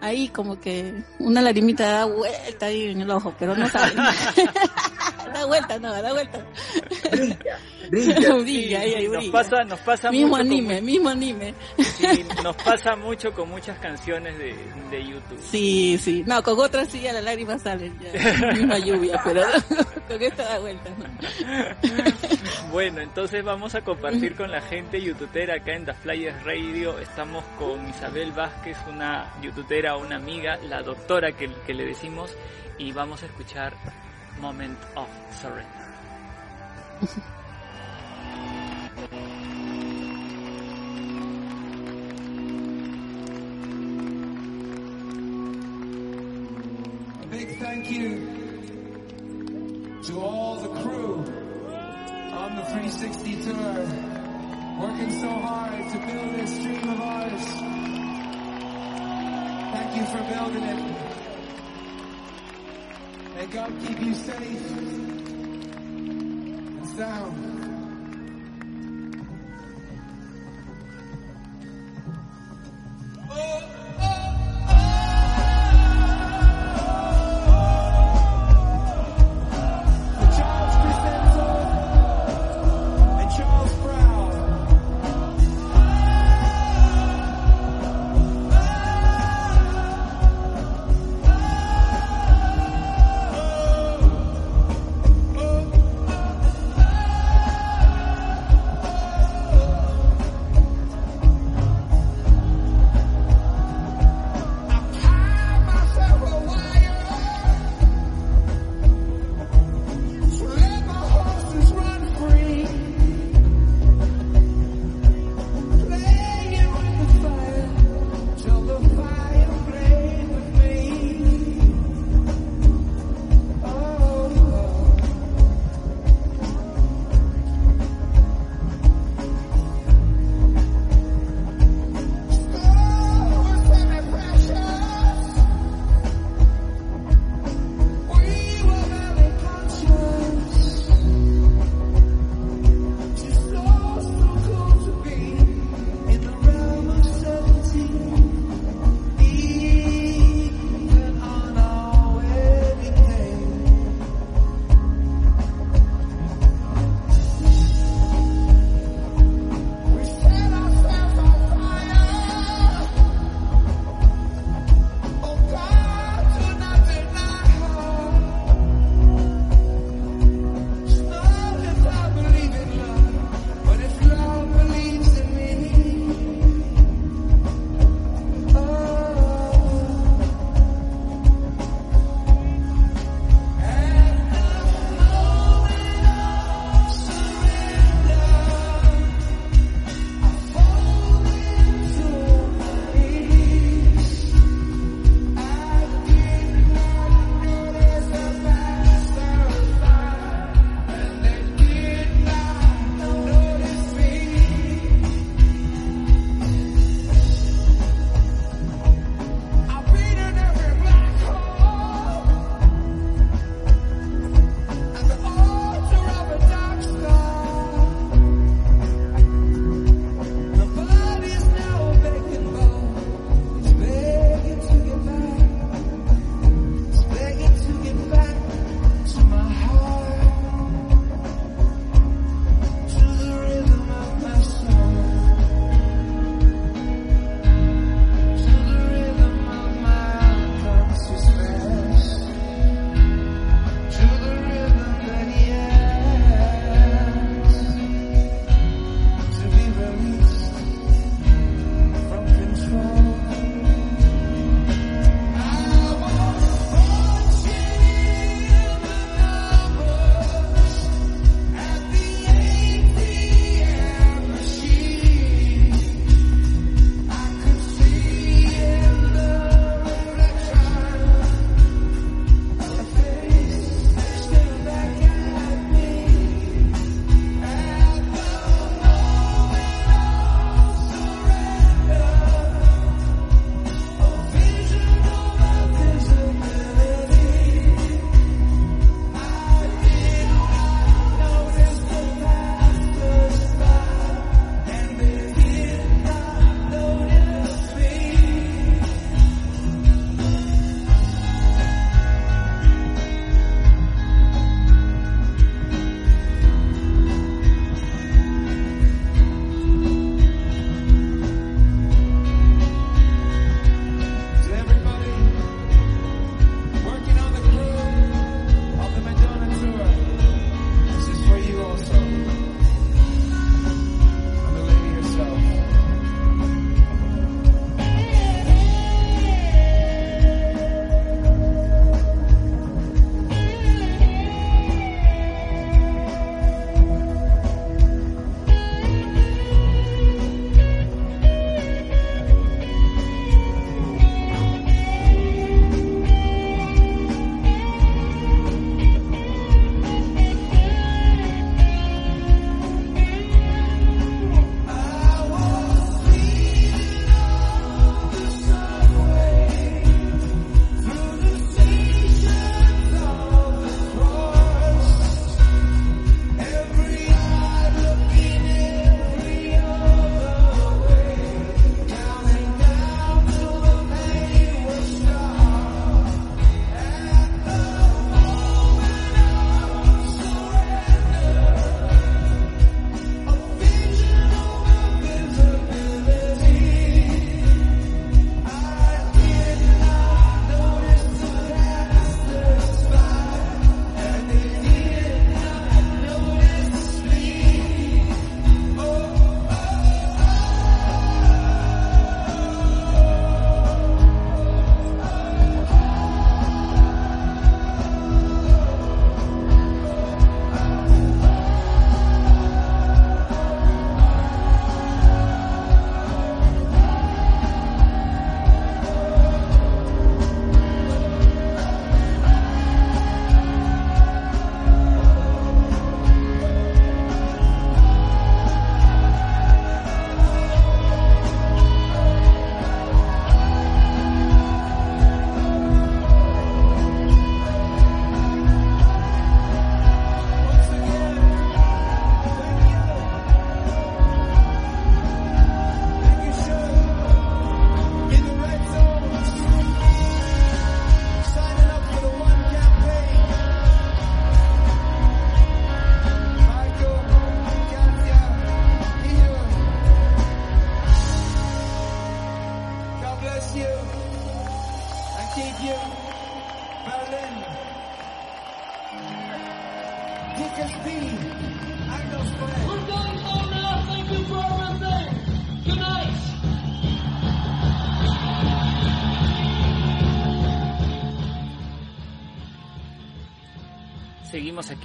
ahí como que una lagrimita da vuelta ahí en el ojo, pero no sale. da vuelta, no, da vuelta. Brilla, brilla. Brilla, ahí, ahí nos brilla. pasa, nos pasa mismo mucho con anime, mismo anime. sí, nos pasa mucho con muchas canciones de, de YouTube. Sí, sí. No, con otras sí ya las lágrimas salen. Ya. Misma lluvia, pero con esta da vuelta. ¿no? Bueno, entonces vamos a compartir con la gente youtubera acá en The Flyers Radio. Estamos con Isabel Vázquez, una youtubera, una amiga, la doctora que, que le decimos, y vamos a escuchar Moment of Surrender. A big thank you to all the crew on the 360 tour, working so hard to build this dream of ours. Thank you for building it. May God keep you safe and sound. For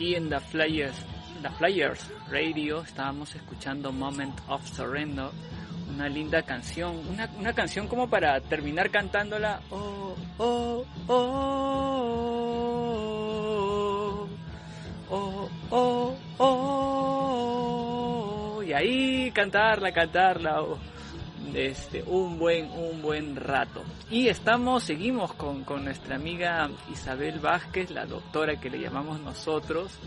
aquí en The Flyers, The Flyers Radio. Estábamos escuchando Moment of Surrender, una linda canción, una, una canción como para terminar cantándola. Oh, oh, oh, oh, oh, oh, oh, y ahí cantarla, cantarla. oh, este, un buen, un buen rato. Y estamos, seguimos con, con nuestra amiga Isabel Vázquez, la doctora que le llamamos nosotros.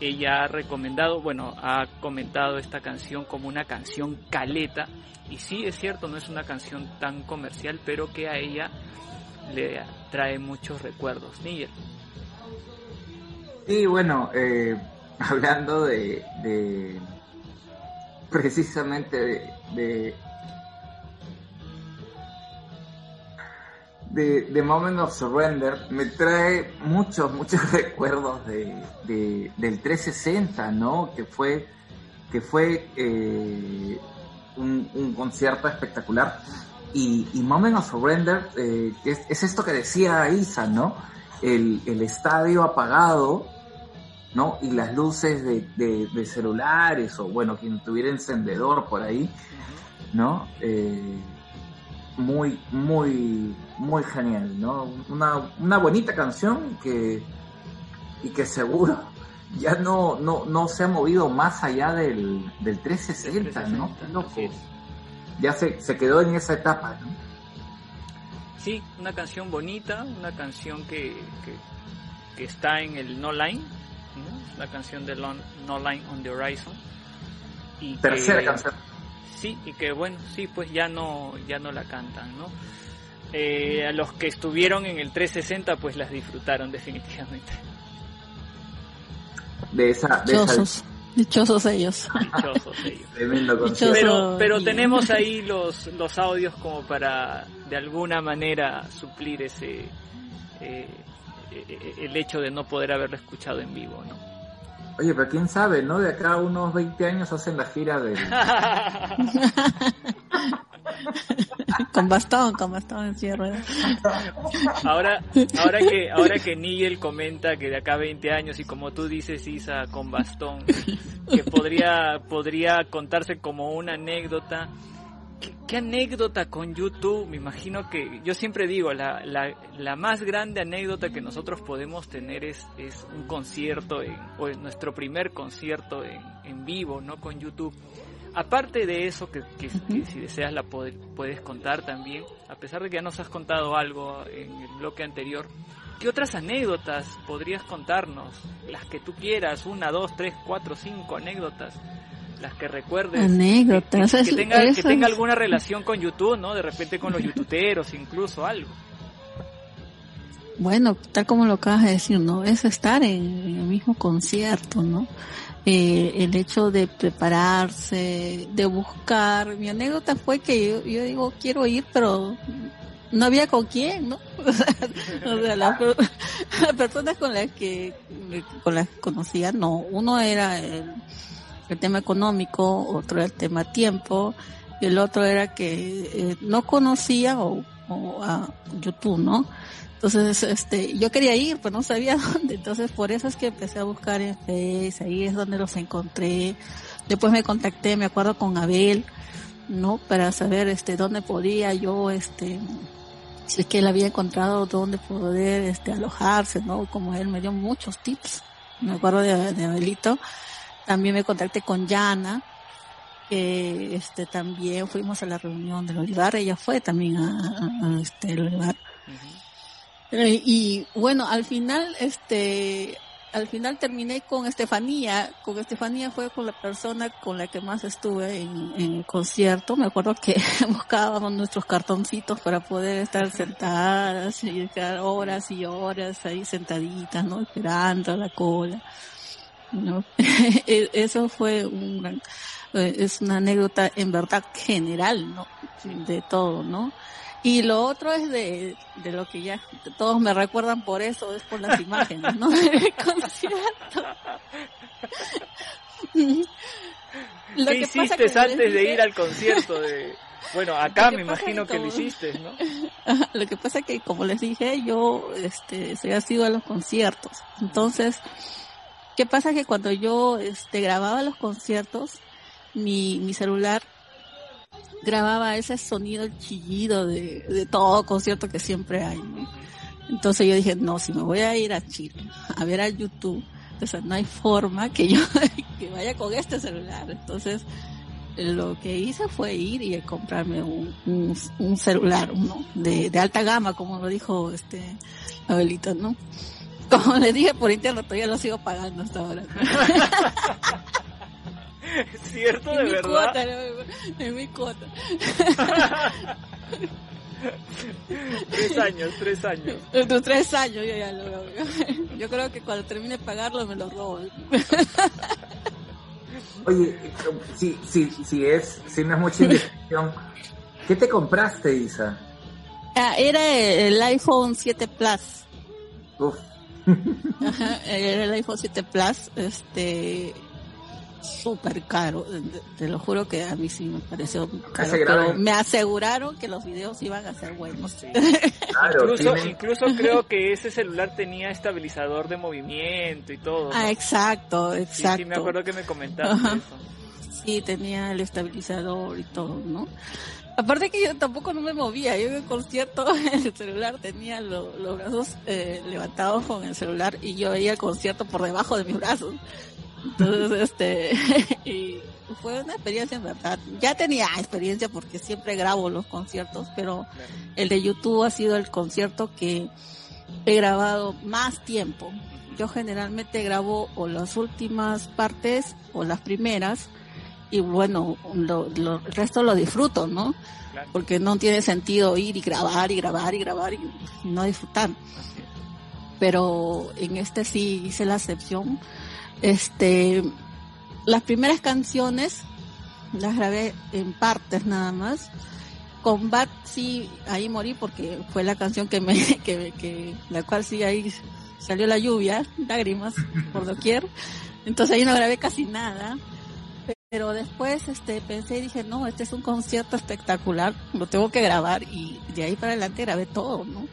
Ella ha recomendado, bueno, ha comentado esta canción como una canción caleta. Y sí, es cierto, no es una canción tan comercial, pero que a ella le trae muchos recuerdos. Níger. Y bueno, eh, hablando de, de precisamente de, de, de Moment of Surrender, me trae muchos, muchos recuerdos de, de- del 360, ¿no? Que fue, que fue eh, un, concierto espectacular. Y, Moment of Surrender eh, es, es esto que decía Isa, ¿no? El, el estadio apagado, ¿no? Y las luces de celulares, o bueno, quien tuviera encendedor por ahí, ¿no? Eh, muy, muy, muy genial, ¿no? Una, una bonita canción que, y que seguro ya no, no, no se ha movido más allá del, del 360, ¿no? Qué loco. Ya se, se quedó en esa etapa, ¿no? Sí, una canción bonita, una canción que, que, que está en el No Line, la canción de Lon- No Line on the Horizon. Y Tercera que- canción. Sí, y que bueno, sí, pues ya no, ya no la cantan, ¿no? Eh, a los que estuvieron en el 360, pues las disfrutaron definitivamente. De esa, de esa Dichosos, dichosos ellos. Dichosos ellos. Pero, pero tenemos ahí los, los audios como para de alguna manera suplir ese eh, eh, el hecho de no poder haberlo escuchado en vivo, ¿no? Oye, pero quién sabe, ¿no? De acá a unos 20 años hacen la gira del... con bastón, con bastón en cierre. Ahora, ahora que, ahora que Nigel comenta que de acá a 20 años y como tú dices, Isa, con bastón, que podría, podría contarse como una anécdota. ¿Qué, qué anécdota con YouTube? Me imagino que, yo siempre digo, la, la, la más grande anécdota que nosotros podemos tener es, es un concierto, en, o en nuestro primer concierto en, en vivo, ¿no? Con YouTube. Aparte de eso, que, que- que si deseas la puedes contar también, a pesar de que ya nos has contado algo en el bloque anterior, ¿qué otras anécdotas podrías contarnos? Las que tú quieras, una, dos, tres, cuatro, cinco anécdotas, las que recuerdes. Anécdotas, Que, tenga, que alguna relación con YouTube, ¿no? De repente con los youtuberos, incluso algo. Bueno, tal como lo acabas de decir, ¿no? Es estar en, en el mismo concierto, ¿no? Eh, el hecho de prepararse, de buscar. Mi anécdota fue que yo, yo digo, quiero ir, pero no había con quién, ¿no? o sea, las personas con las que, con las que conocía, no. Uno era el, el tema económico, otro era el tema tiempo, y el otro era que eh, no conocía o, o a YouTube, ¿no? Entonces, este, yo quería ir, pero no sabía dónde. Entonces, por eso es que empecé a buscar en Face, ahí es donde los encontré. Después me contacté, me acuerdo con Abel, ¿no? Para saber, este, dónde podía yo, este, si es que él había encontrado dónde poder, este, alojarse, ¿no? Como él me dio muchos tips. Me acuerdo de Abelito. También me contacté con Yana, que, este, también fuimos a la reunión del Olivar. Ella fue también a, a- a, este, el Olivar. Eh, y bueno, al final, este, al final terminé con Estefanía. Con Estefanía fue con la persona con la que más estuve en, en el concierto. Me acuerdo que buscábamos nuestros cartoncitos para poder estar sentadas y estar horas y horas ahí sentaditas, ¿no? Esperando la cola. ¿No? E- Eso fue un gran- eh, es una anécdota en verdad general, ¿no? De todo, ¿no? Y lo otro es de, de lo que ya todos me recuerdan por eso, es por las imágenes, ¿no? Del concierto. Lo ¿Qué que hiciste que antes de ir al concierto de... Bueno, acá me que imagino es que lo hiciste, ¿no? Lo que pasa que, como les dije, yo este, soy asiduo a los conciertos. Entonces, ¿qué pasa? Que cuando yo este, grababa los conciertos, mi, mi celular grababa ese sonido, chillido de, de todo concierto que siempre hay. Entonces yo dije, no, si me voy a ir a Chile a ver a YouTube, entonces no hay forma que yo vaya con este celular. Entonces, lo que hice fue ir y comprarme un, celular, ¿no? De, de alta gama, como lo dijo este Abelito, ¿no? Como le dije por internet, todavía lo sigo pagando hasta ahora. ¿Es cierto, de en mi verdad? cuota, en mi cuota. tres años, tres años. De tres años yo ya lo Yo creo que cuando termine de pagarlo me lo robo. Oye, si, si, si es, si no es mucha indiscreción, ¿qué te compraste, Isa? Ah, era el iPhone 7 Plus. Uf, Ajá, era el iPhone 7 Plus, este, súper caro. Te- lo juro que a mí sí me pareció caro, pero me aseguraron que los videos iban a ser buenos. Sí. claro, Incluso, tiene- incluso creo que ese celular tenía estabilizador de movimiento y todo. ¿no? Ah, exacto, Sí, exacto. sí, me acuerdo que me comentaste Ajá. eso. Sí, tenía el estabilizador y todo, ¿no? Aparte que yo tampoco no me movía, yo en el concierto el celular tenía lo- los brazos eh, levantados con el celular y yo veía el concierto por debajo de mis brazos. Entonces, este, y fue una experiencia en verdad. Ya tenía experiencia porque siempre grabo los conciertos, pero Claro. el de YouTube ha sido el concierto que he grabado más tiempo. Yo generalmente grabo o las últimas partes o las primeras y bueno, lo, lo- el resto lo disfruto, ¿no? Claro. Porque no tiene sentido ir y grabar y grabar y grabar y, y no disfrutar. Pero en este sí hice la excepción. Este, las primeras canciones las grabé en partes nada más. Con Bat sí, ahí morí porque fue la canción que me, que, que, la cual sí ahí salió la lluvia, lágrimas por doquier. Entonces ahí no grabé casi nada. Pero después este pensé y dije, no, este es un concierto espectacular, lo tengo que grabar y de ahí para adelante grabé todo, ¿no?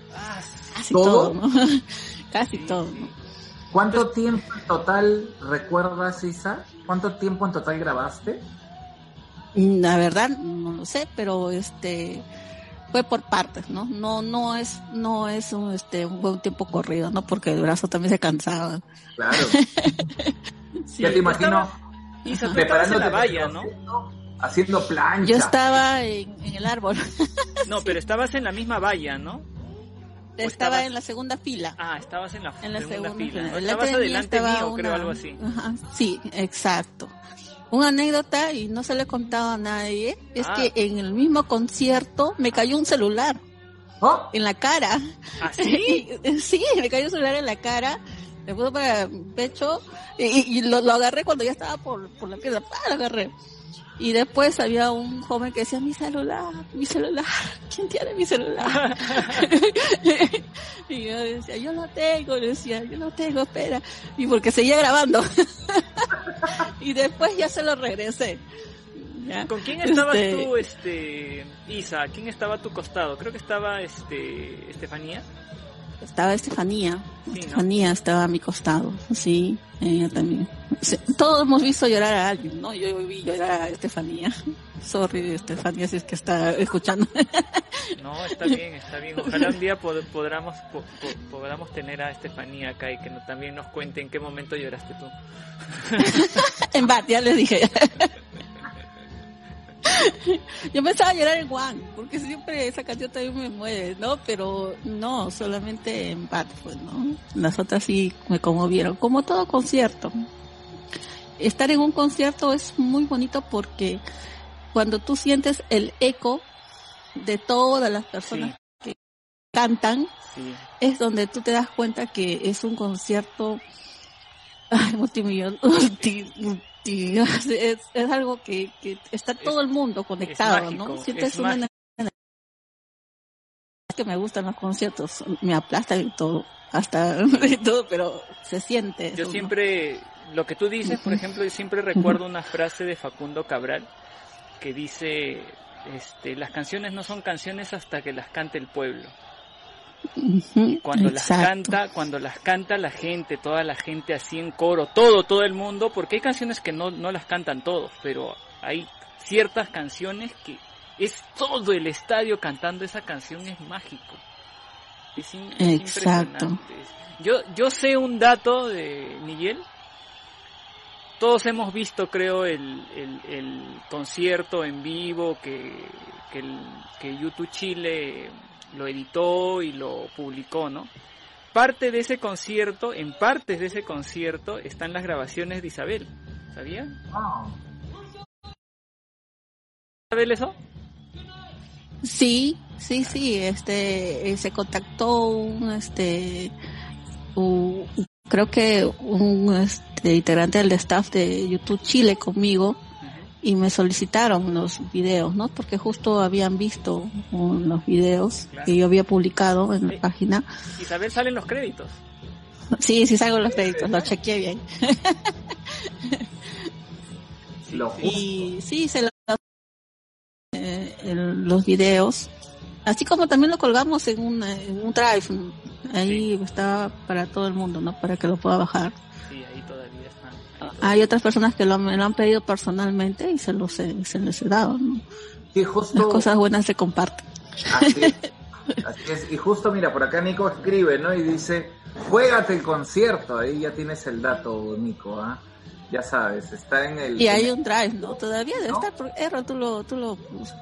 Casi ¿Todo? todo, ¿no? Casi todo, ¿no? ¿Cuánto tiempo en total recuerdas, Isa? ¿Cuánto tiempo en total grabaste? La verdad no lo sé, pero este fue por partes, ¿no? No no es no es un este un buen tiempo corrido, ¿no? Porque el brazo también se cansaba. Claro. Sí. ya te imagino Preparándote la valla, ¿no? Haciendo plancha. Yo estaba en, en el árbol, No, pero estabas en la misma valla, ¿no? estaba estabas- en la segunda fila. Ah, estabas en la, En la segunda, segunda fila. fila. Estabas de adelante estaba mío, creo, una- algo así. Ajá, sí, exacto. Una anécdota y no se le he contado a nadie es Ah. que en el mismo concierto me cayó un celular ¿Oh? en la cara. ¿Ah, sí? Y- sí, me cayó un celular en la cara, me puso para el pecho y, lo, lo agarré cuando ya estaba por, por la piedra, ¡pah! lo agarré. Y después había un joven que decía, mi celular, mi celular, ¿quién tiene mi celular? y yo decía, yo lo tengo, le decía, yo lo tengo, espera. Y porque seguía grabando. y después ya se lo regresé. ¿Ya? ¿Con quién estabas Este- tú, este, Isa? ¿Quién estaba a tu costado? Creo que estaba, este, Estefanía. Estaba Estefanía. Sí, ¿no? Estefanía estaba a mi costado. Sí, ella también. Sí, Todos hemos visto llorar a alguien, ¿no? Yo vi llorar a Estefanía. Sorry, Estefanía, si es que está escuchando. No, está bien, está bien. Ojalá un día pod- podamos, po- po- podamos tener a Estefanía acá y que no- también nos cuente en qué momento lloraste tú. en Bat, ya les dije. Yo pensaba llorar en Juan, porque siempre esa canción también me mueve, ¿no? Pero no, solamente en Bat, pues, ¿no? Las otras sí me conmovieron, como todo concierto. Estar en un concierto es muy bonito porque cuando tú sientes el eco de todas las personas que cantan, Sí, es donde tú te das cuenta que es un concierto Ay, multimillón, multi, multi- es, es algo que, que está todo el mundo conectado, ¿no? Sientes es una mágico. es que me gustan los conciertos, me aplastan y todo, hasta y todo, pero se siente. Yo eso, ¿no? siempre, lo que tú dices, por ejemplo, yo siempre recuerdo una frase de Facundo Cabral que dice, este, las canciones no son canciones hasta que las cante el pueblo. Ujú, Cuando las canta, cuando las canta la gente, toda la gente así en coro, todo, todo el mundo, porque hay canciones que no, no las cantan todos, pero hay ciertas canciones que es todo el estadio cantando esa canción, es mágico. Es, in- es Exacto. Yo, yo sé un dato de Miguel. Todos hemos visto, creo, el, el, el concierto en vivo que, que, el- que YouTube Chile lo editó y lo publicó, ¿no? Parte de ese concierto, en partes de ese concierto, están las grabaciones de Isabel. ¿Sabía? Ah, Isabel eso? Sí, sí, sí, este, eh, se contactó un, este, creo que un, este, integrante del staff de YouTube Chile conmigo y me solicitaron los videos, ¿no? Porque justo habían visto los videos Claro. que yo había publicado en la Sí. página. Isabel sale en los créditos. Sí, sí salgo los créditos, lo chequeé bien. lo justo. Y sí, se lo, eh, los videos, así como también lo colgamos en un, en un drive, ahí está para todo el mundo, ¿no? Para que lo pueda bajar. Hay otras personas que lo, han- me lo han pedido personalmente y se los he, se les he dado, ¿no? Sí, Las cosas buenas se comparten. Así es. Así es. Y justo, mira, por acá Nico escribe, ¿no? Y dice, juégate el concierto. Ahí ya tienes el dato, Nico, ¿ah? Ya sabes, está en el... Y hay un drive, ¿no? Todavía debe ¿No? estar, porque Erro, tú lo, tú lo,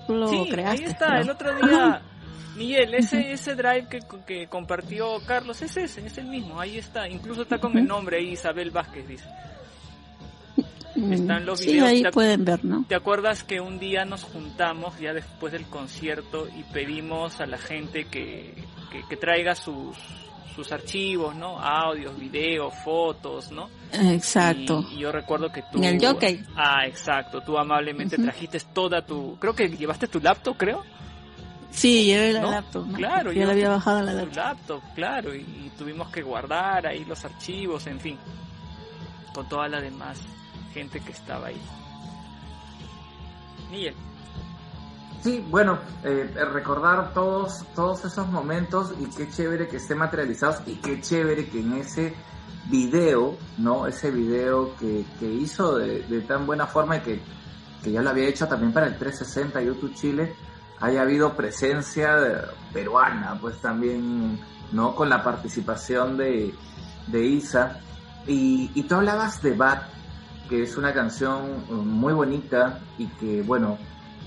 tú lo Sí, creaste. ahí está, el otro día, Miguel, ese, ese drive que, que compartió Carlos es ese, es el mismo, ahí está, incluso está con el nombre ahí, Isabel Vázquez dice. Están los sí, videos, ahí pueden ver, ¿no? ¿Te acuerdas que un día nos juntamos ya después del concierto y pedimos a la gente que, que, que traiga sus, sus archivos, ¿no? Audios, videos, fotos, ¿no? Exacto. Y, y yo recuerdo que tú... En el jockey. Ah, exacto, tú amablemente trajiste toda tu... Creo que llevaste tu laptop, creo. Sí, llevé la ¿No? laptop, ¿no? Claro, Yo la había bajado la laptop, claro, y, y tuvimos que guardar ahí los archivos, en fin, con toda la demás gente que estaba ahí. Miguel, Sí, bueno, eh, recordar todos, todos esos momentos y qué chévere que estén materializados y qué chévere que en ese video, ¿no? Ese video que, que hizo de, de tan buena forma y que, que ya lo había hecho también para el 360 YouTube Chile, haya habido presencia peruana, pues también, ¿no? Con la participación de, de Isa. Y, y tú hablabas de Bat, que es una canción eh, muy bonita y que, bueno,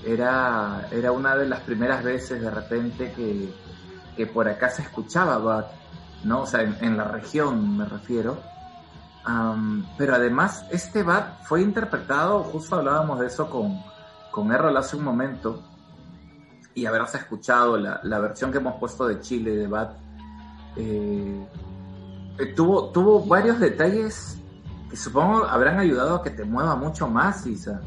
era, era una de las primeras veces de repente que, que por acá se escuchaba Bat, ¿no? O sea, en, la región me refiero. Pero además, este Bat fue interpretado, justo hablábamos de eso con, con Errol hace un momento, y habrás escuchado la, la versión que hemos puesto de Chile de Bat. eh, eh, tuvo, tuvo varios detalles que supongo habrán ayudado a que te mueva mucho más, Isa.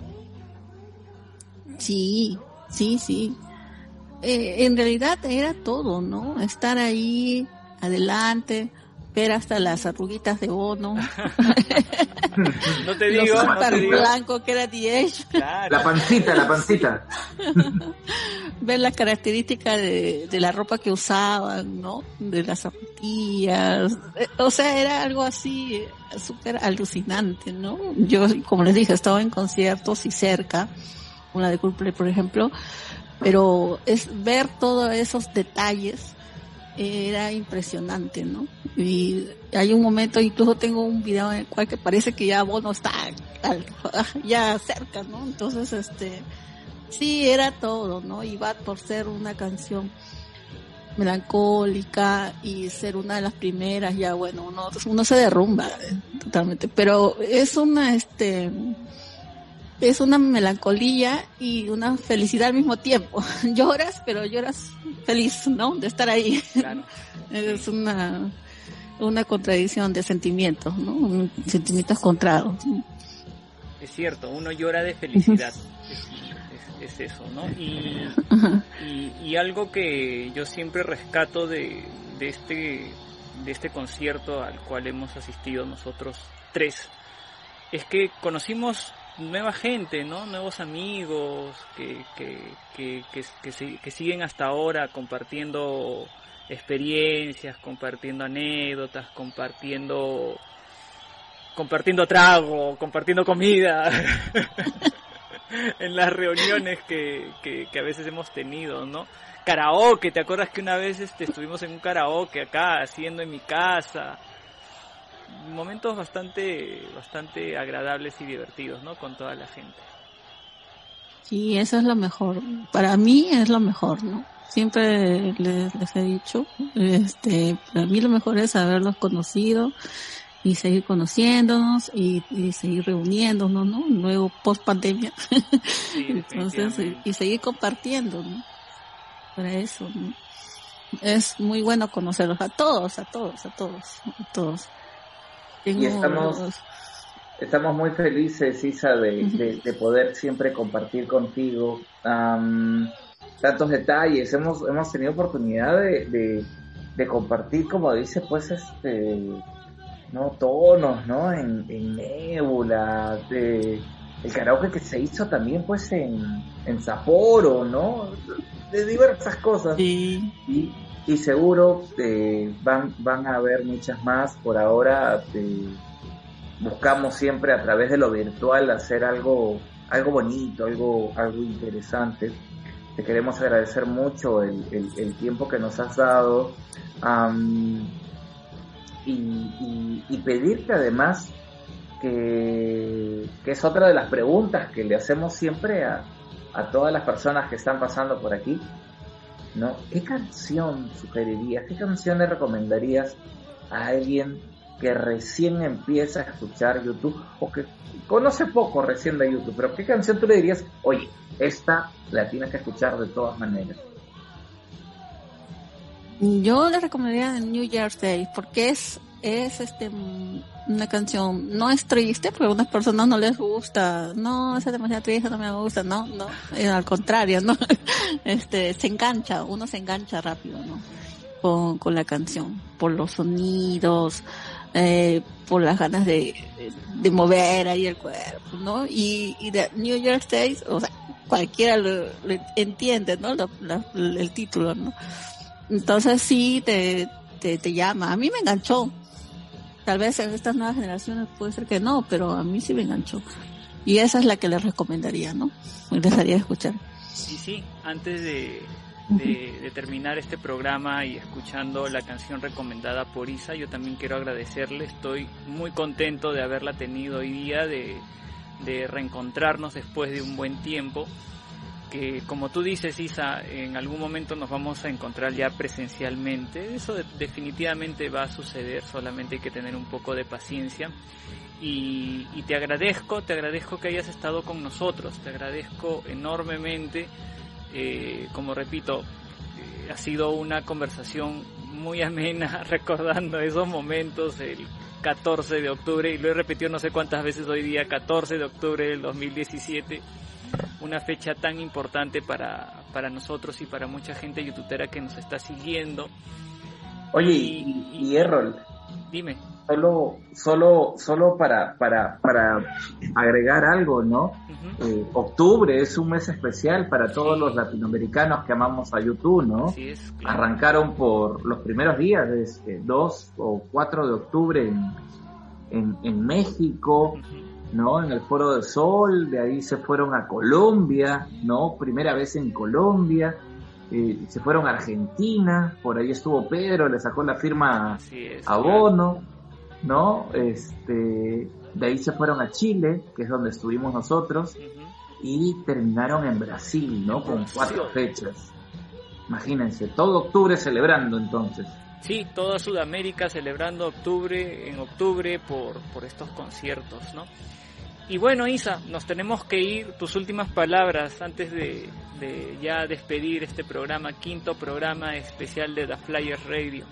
Sí, sí, sí. Eh, en realidad era todo, ¿no? Estar ahí, adelante, ver hasta las arruguitas de Bono, no te los digo, no súper te digo. blanco que era DH, Claro. La pancita, la pancita. ver las características de, de la ropa que usaban, ¿no? De las zapatillas. Eh, O sea, era algo así eh, súper alucinante, ¿no? Yo, como les dije, estaba en conciertos y cerca, una de Coldplay, por ejemplo, pero es ver todos esos detalles era impresionante, ¿no? Y hay un momento, incluso tengo un video en el cual que parece que ya Bono está ya cerca, ¿no? Entonces, este, sí, era todo, ¿no? Y Bad por ser una canción melancólica y ser una de las primeras, ya bueno, uno, uno se derrumba eh, totalmente, pero es una, este, es una melancolía y una felicidad al mismo tiempo. Lloras, pero lloras feliz, ¿no? De estar ahí. Claro. Es una una contradicción de sentimientos, ¿no? Sentimientos contrarios. Es cierto, uno llora de felicidad. es, eso, ¿no? Y, y, algo que yo siempre rescato de, de, este, de este concierto al cual hemos asistido nosotros tres, es que conocimos nueva gente, ¿no? Nuevos amigos que, que, que, que, que siguen hasta ahora compartiendo experiencias, compartiendo anécdotas, compartiendo compartiendo trago, compartiendo comida en las reuniones que, que, a veces hemos tenido, ¿no? Karaoke, ¿te acuerdas que una vez este, estuvimos en un karaoke acá, haciendo en mi casa? Momentos bastante, bastante agradables y divertidos, ¿no? Con toda la gente. Sí, eso es lo mejor. Para mí es lo mejor, ¿no? Siempre les, les he dicho, este, para mí lo mejor es haberlos conocido y seguir conociéndonos y, seguir reuniéndonos, ¿no? Luego post pandemia. Entonces, y, seguir compartiendo, ¿no? Para eso, ¿no? Es muy bueno conocerlos a todos, a todos, a todos, a todos. Y estamos, estamos muy felices, Isa, de, de, poder siempre compartir contigo tantos detalles. Hemos, hemos tenido oportunidad de, de, de compartir, como dice, pues, este ¿no? tonos, ¿no? En, en Nebula, de, el karaoke que se hizo también pues en, en Sapporo, ¿no? De diversas cosas. Y, y seguro eh, van, van a haber muchas más. Por ahora eh, buscamos siempre a través de lo virtual hacer algo, algo bonito, algo, algo interesante. Te queremos agradecer mucho el, el, tiempo que nos has dado y, pedirte además que, es otra de las preguntas que le hacemos siempre a, todas las personas que están pasando por aquí, ¿no? ¿Qué canción sugerirías, qué canción le recomendarías a alguien que recién empieza a escuchar YouTube o que conoce poco recién de YouTube, pero qué canción tú le dirías, oye, esta la tienes que escuchar de todas maneras? Yo le recomendaría New Year's Day porque es es este una canción no es triste porque a algunas personas no les gusta no es demasiado triste no me gusta no no eh, al contrario no este se engancha uno se engancha rápido no con, con la canción por los sonidos eh, por las ganas de, de mover ahí el cuerpo no y, y de New York State o sea cualquiera lo, entiende no el título no entonces sí te, te, te llama. A mí me enganchó. Tal vez en estas nuevas generaciones puede ser que no, pero a mí sí me enganchó. Y esa es la que les recomendaría, ¿no? Me gustaría escuchar. Y sí, antes de, de, terminar este programa y escuchando la canción recomendada por Isa, yo también quiero agradecerle. Estoy muy contento de haberla tenido hoy día, de, de reencontrarnos después de un buen tiempo que como tú dices Isa, en algún momento nos vamos a encontrar ya presencialmente. Eso definitivamente va a suceder, solamente hay que tener un poco de paciencia. Y, te agradezco, te agradezco que hayas estado con nosotros, te agradezco enormemente. Eh, como repito, eh, ha sido una conversación muy amena recordando esos momentos, el 14 de octubre, y lo he repetido no sé cuántas veces hoy día, 14 de octubre del 2017 una fecha tan importante para, para nosotros y para mucha gente youtubera que nos está siguiendo. Oye, y, Errol, dime. Solo, solo, solo para, para, para agregar algo, ¿no? Eh, octubre es un mes especial para todos los latinoamericanos que amamos a YouTube, ¿no? Arrancaron por los primeros días, de 2 o 4 de octubre en, en, México, ¿no? En el Foro del Sol, de ahí se fueron a Colombia, ¿no? Primera vez en Colombia, eh, se fueron a Argentina, por ahí estuvo Pedro, le sacó la firma a Bono, ¿no? Este, de ahí se fueron a Chile, que es donde estuvimos nosotros, y terminaron en Brasil, ¿no? Con cuatro fechas. Imagínense, todo octubre celebrando entonces. Sí, toda Sudamérica celebrando octubre en octubre por, por estos conciertos, ¿no? Y bueno, Isa, nos tenemos que ir. Tus últimas palabras antes de, ya despedir este programa, quinto programa especial de The Flyers Radio.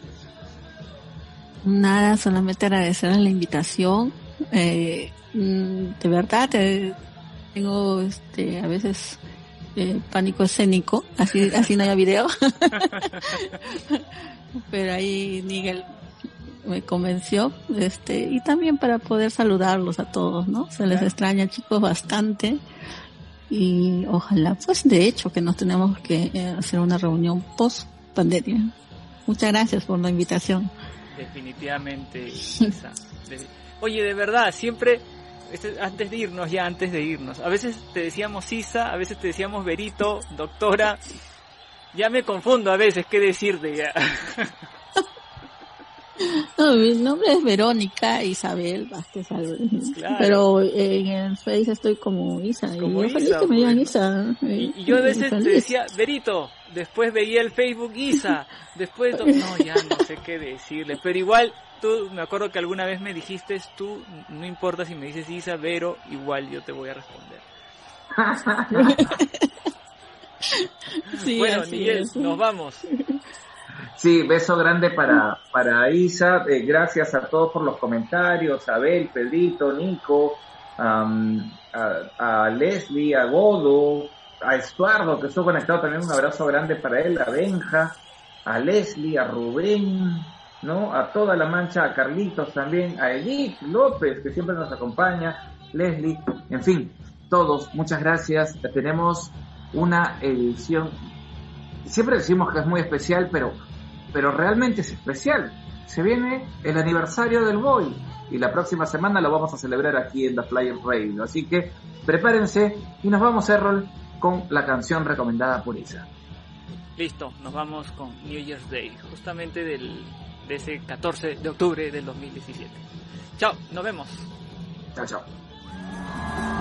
Nada, solamente agradecer la invitación. Eh, mm, de verdad, eh, tengo este, a veces eh, pánico escénico, así, así no haya video. Pero ahí Miguel me convenció, este, y también para poder saludarlos a todos, ¿no? Se les extraña, chicos, bastante. Y ojalá, pues de hecho, que nos tenemos que eh, hacer una reunión post pandemia. Muchas gracias por la invitación. Definitivamente, Isa. Oye, de verdad, siempre, este, antes de irnos, ya antes de irnos, a veces te decíamos Isa, a veces te decíamos Berito, doctora. Ya me confundo a veces qué decirte ya. No, mi nombre es Verónica Isabel Vázquez Álvarez. Claro. Pero en el Face estoy como Isa. Como y yo feliz Isa, que me digan. Isa. Y, y yo a veces te decía, Berito, después veía el Facebook Isa, después, no, ya no sé qué decirle, pero igual tú, me acuerdo que alguna vez me dijiste, tú, no importa si me dices Isa, Vero, igual yo te voy a responder. Sí, bueno, Miguel, es. nos vamos. Sí, beso grande para, para Isa. Eh, gracias a todos por los comentarios. Abel, Pedrito, Nico, a, a Leslie, a Godo, a Estuardo, que estuvo conectado también. Un abrazo grande para él. A Benja, a Leslie, a Rubén, ¿no? A toda la mancha, a Carlitos también, a Edith López, que siempre nos acompaña. Leslie, en fin, todos, muchas gracias. Tenemos una edición siempre decimos que es muy especial, pero, pero realmente es especial. Se viene el aniversario del Boy y la próxima semana lo vamos a celebrar aquí en The Flyer Radio. Así que prepárense y nos vamos, Errol, con la canción recomendada por Isa. Listo, nos vamos con New Year's Day, justamente del, de ese 14 de octubre del 2017. Chao, nos vemos. Chao, chao.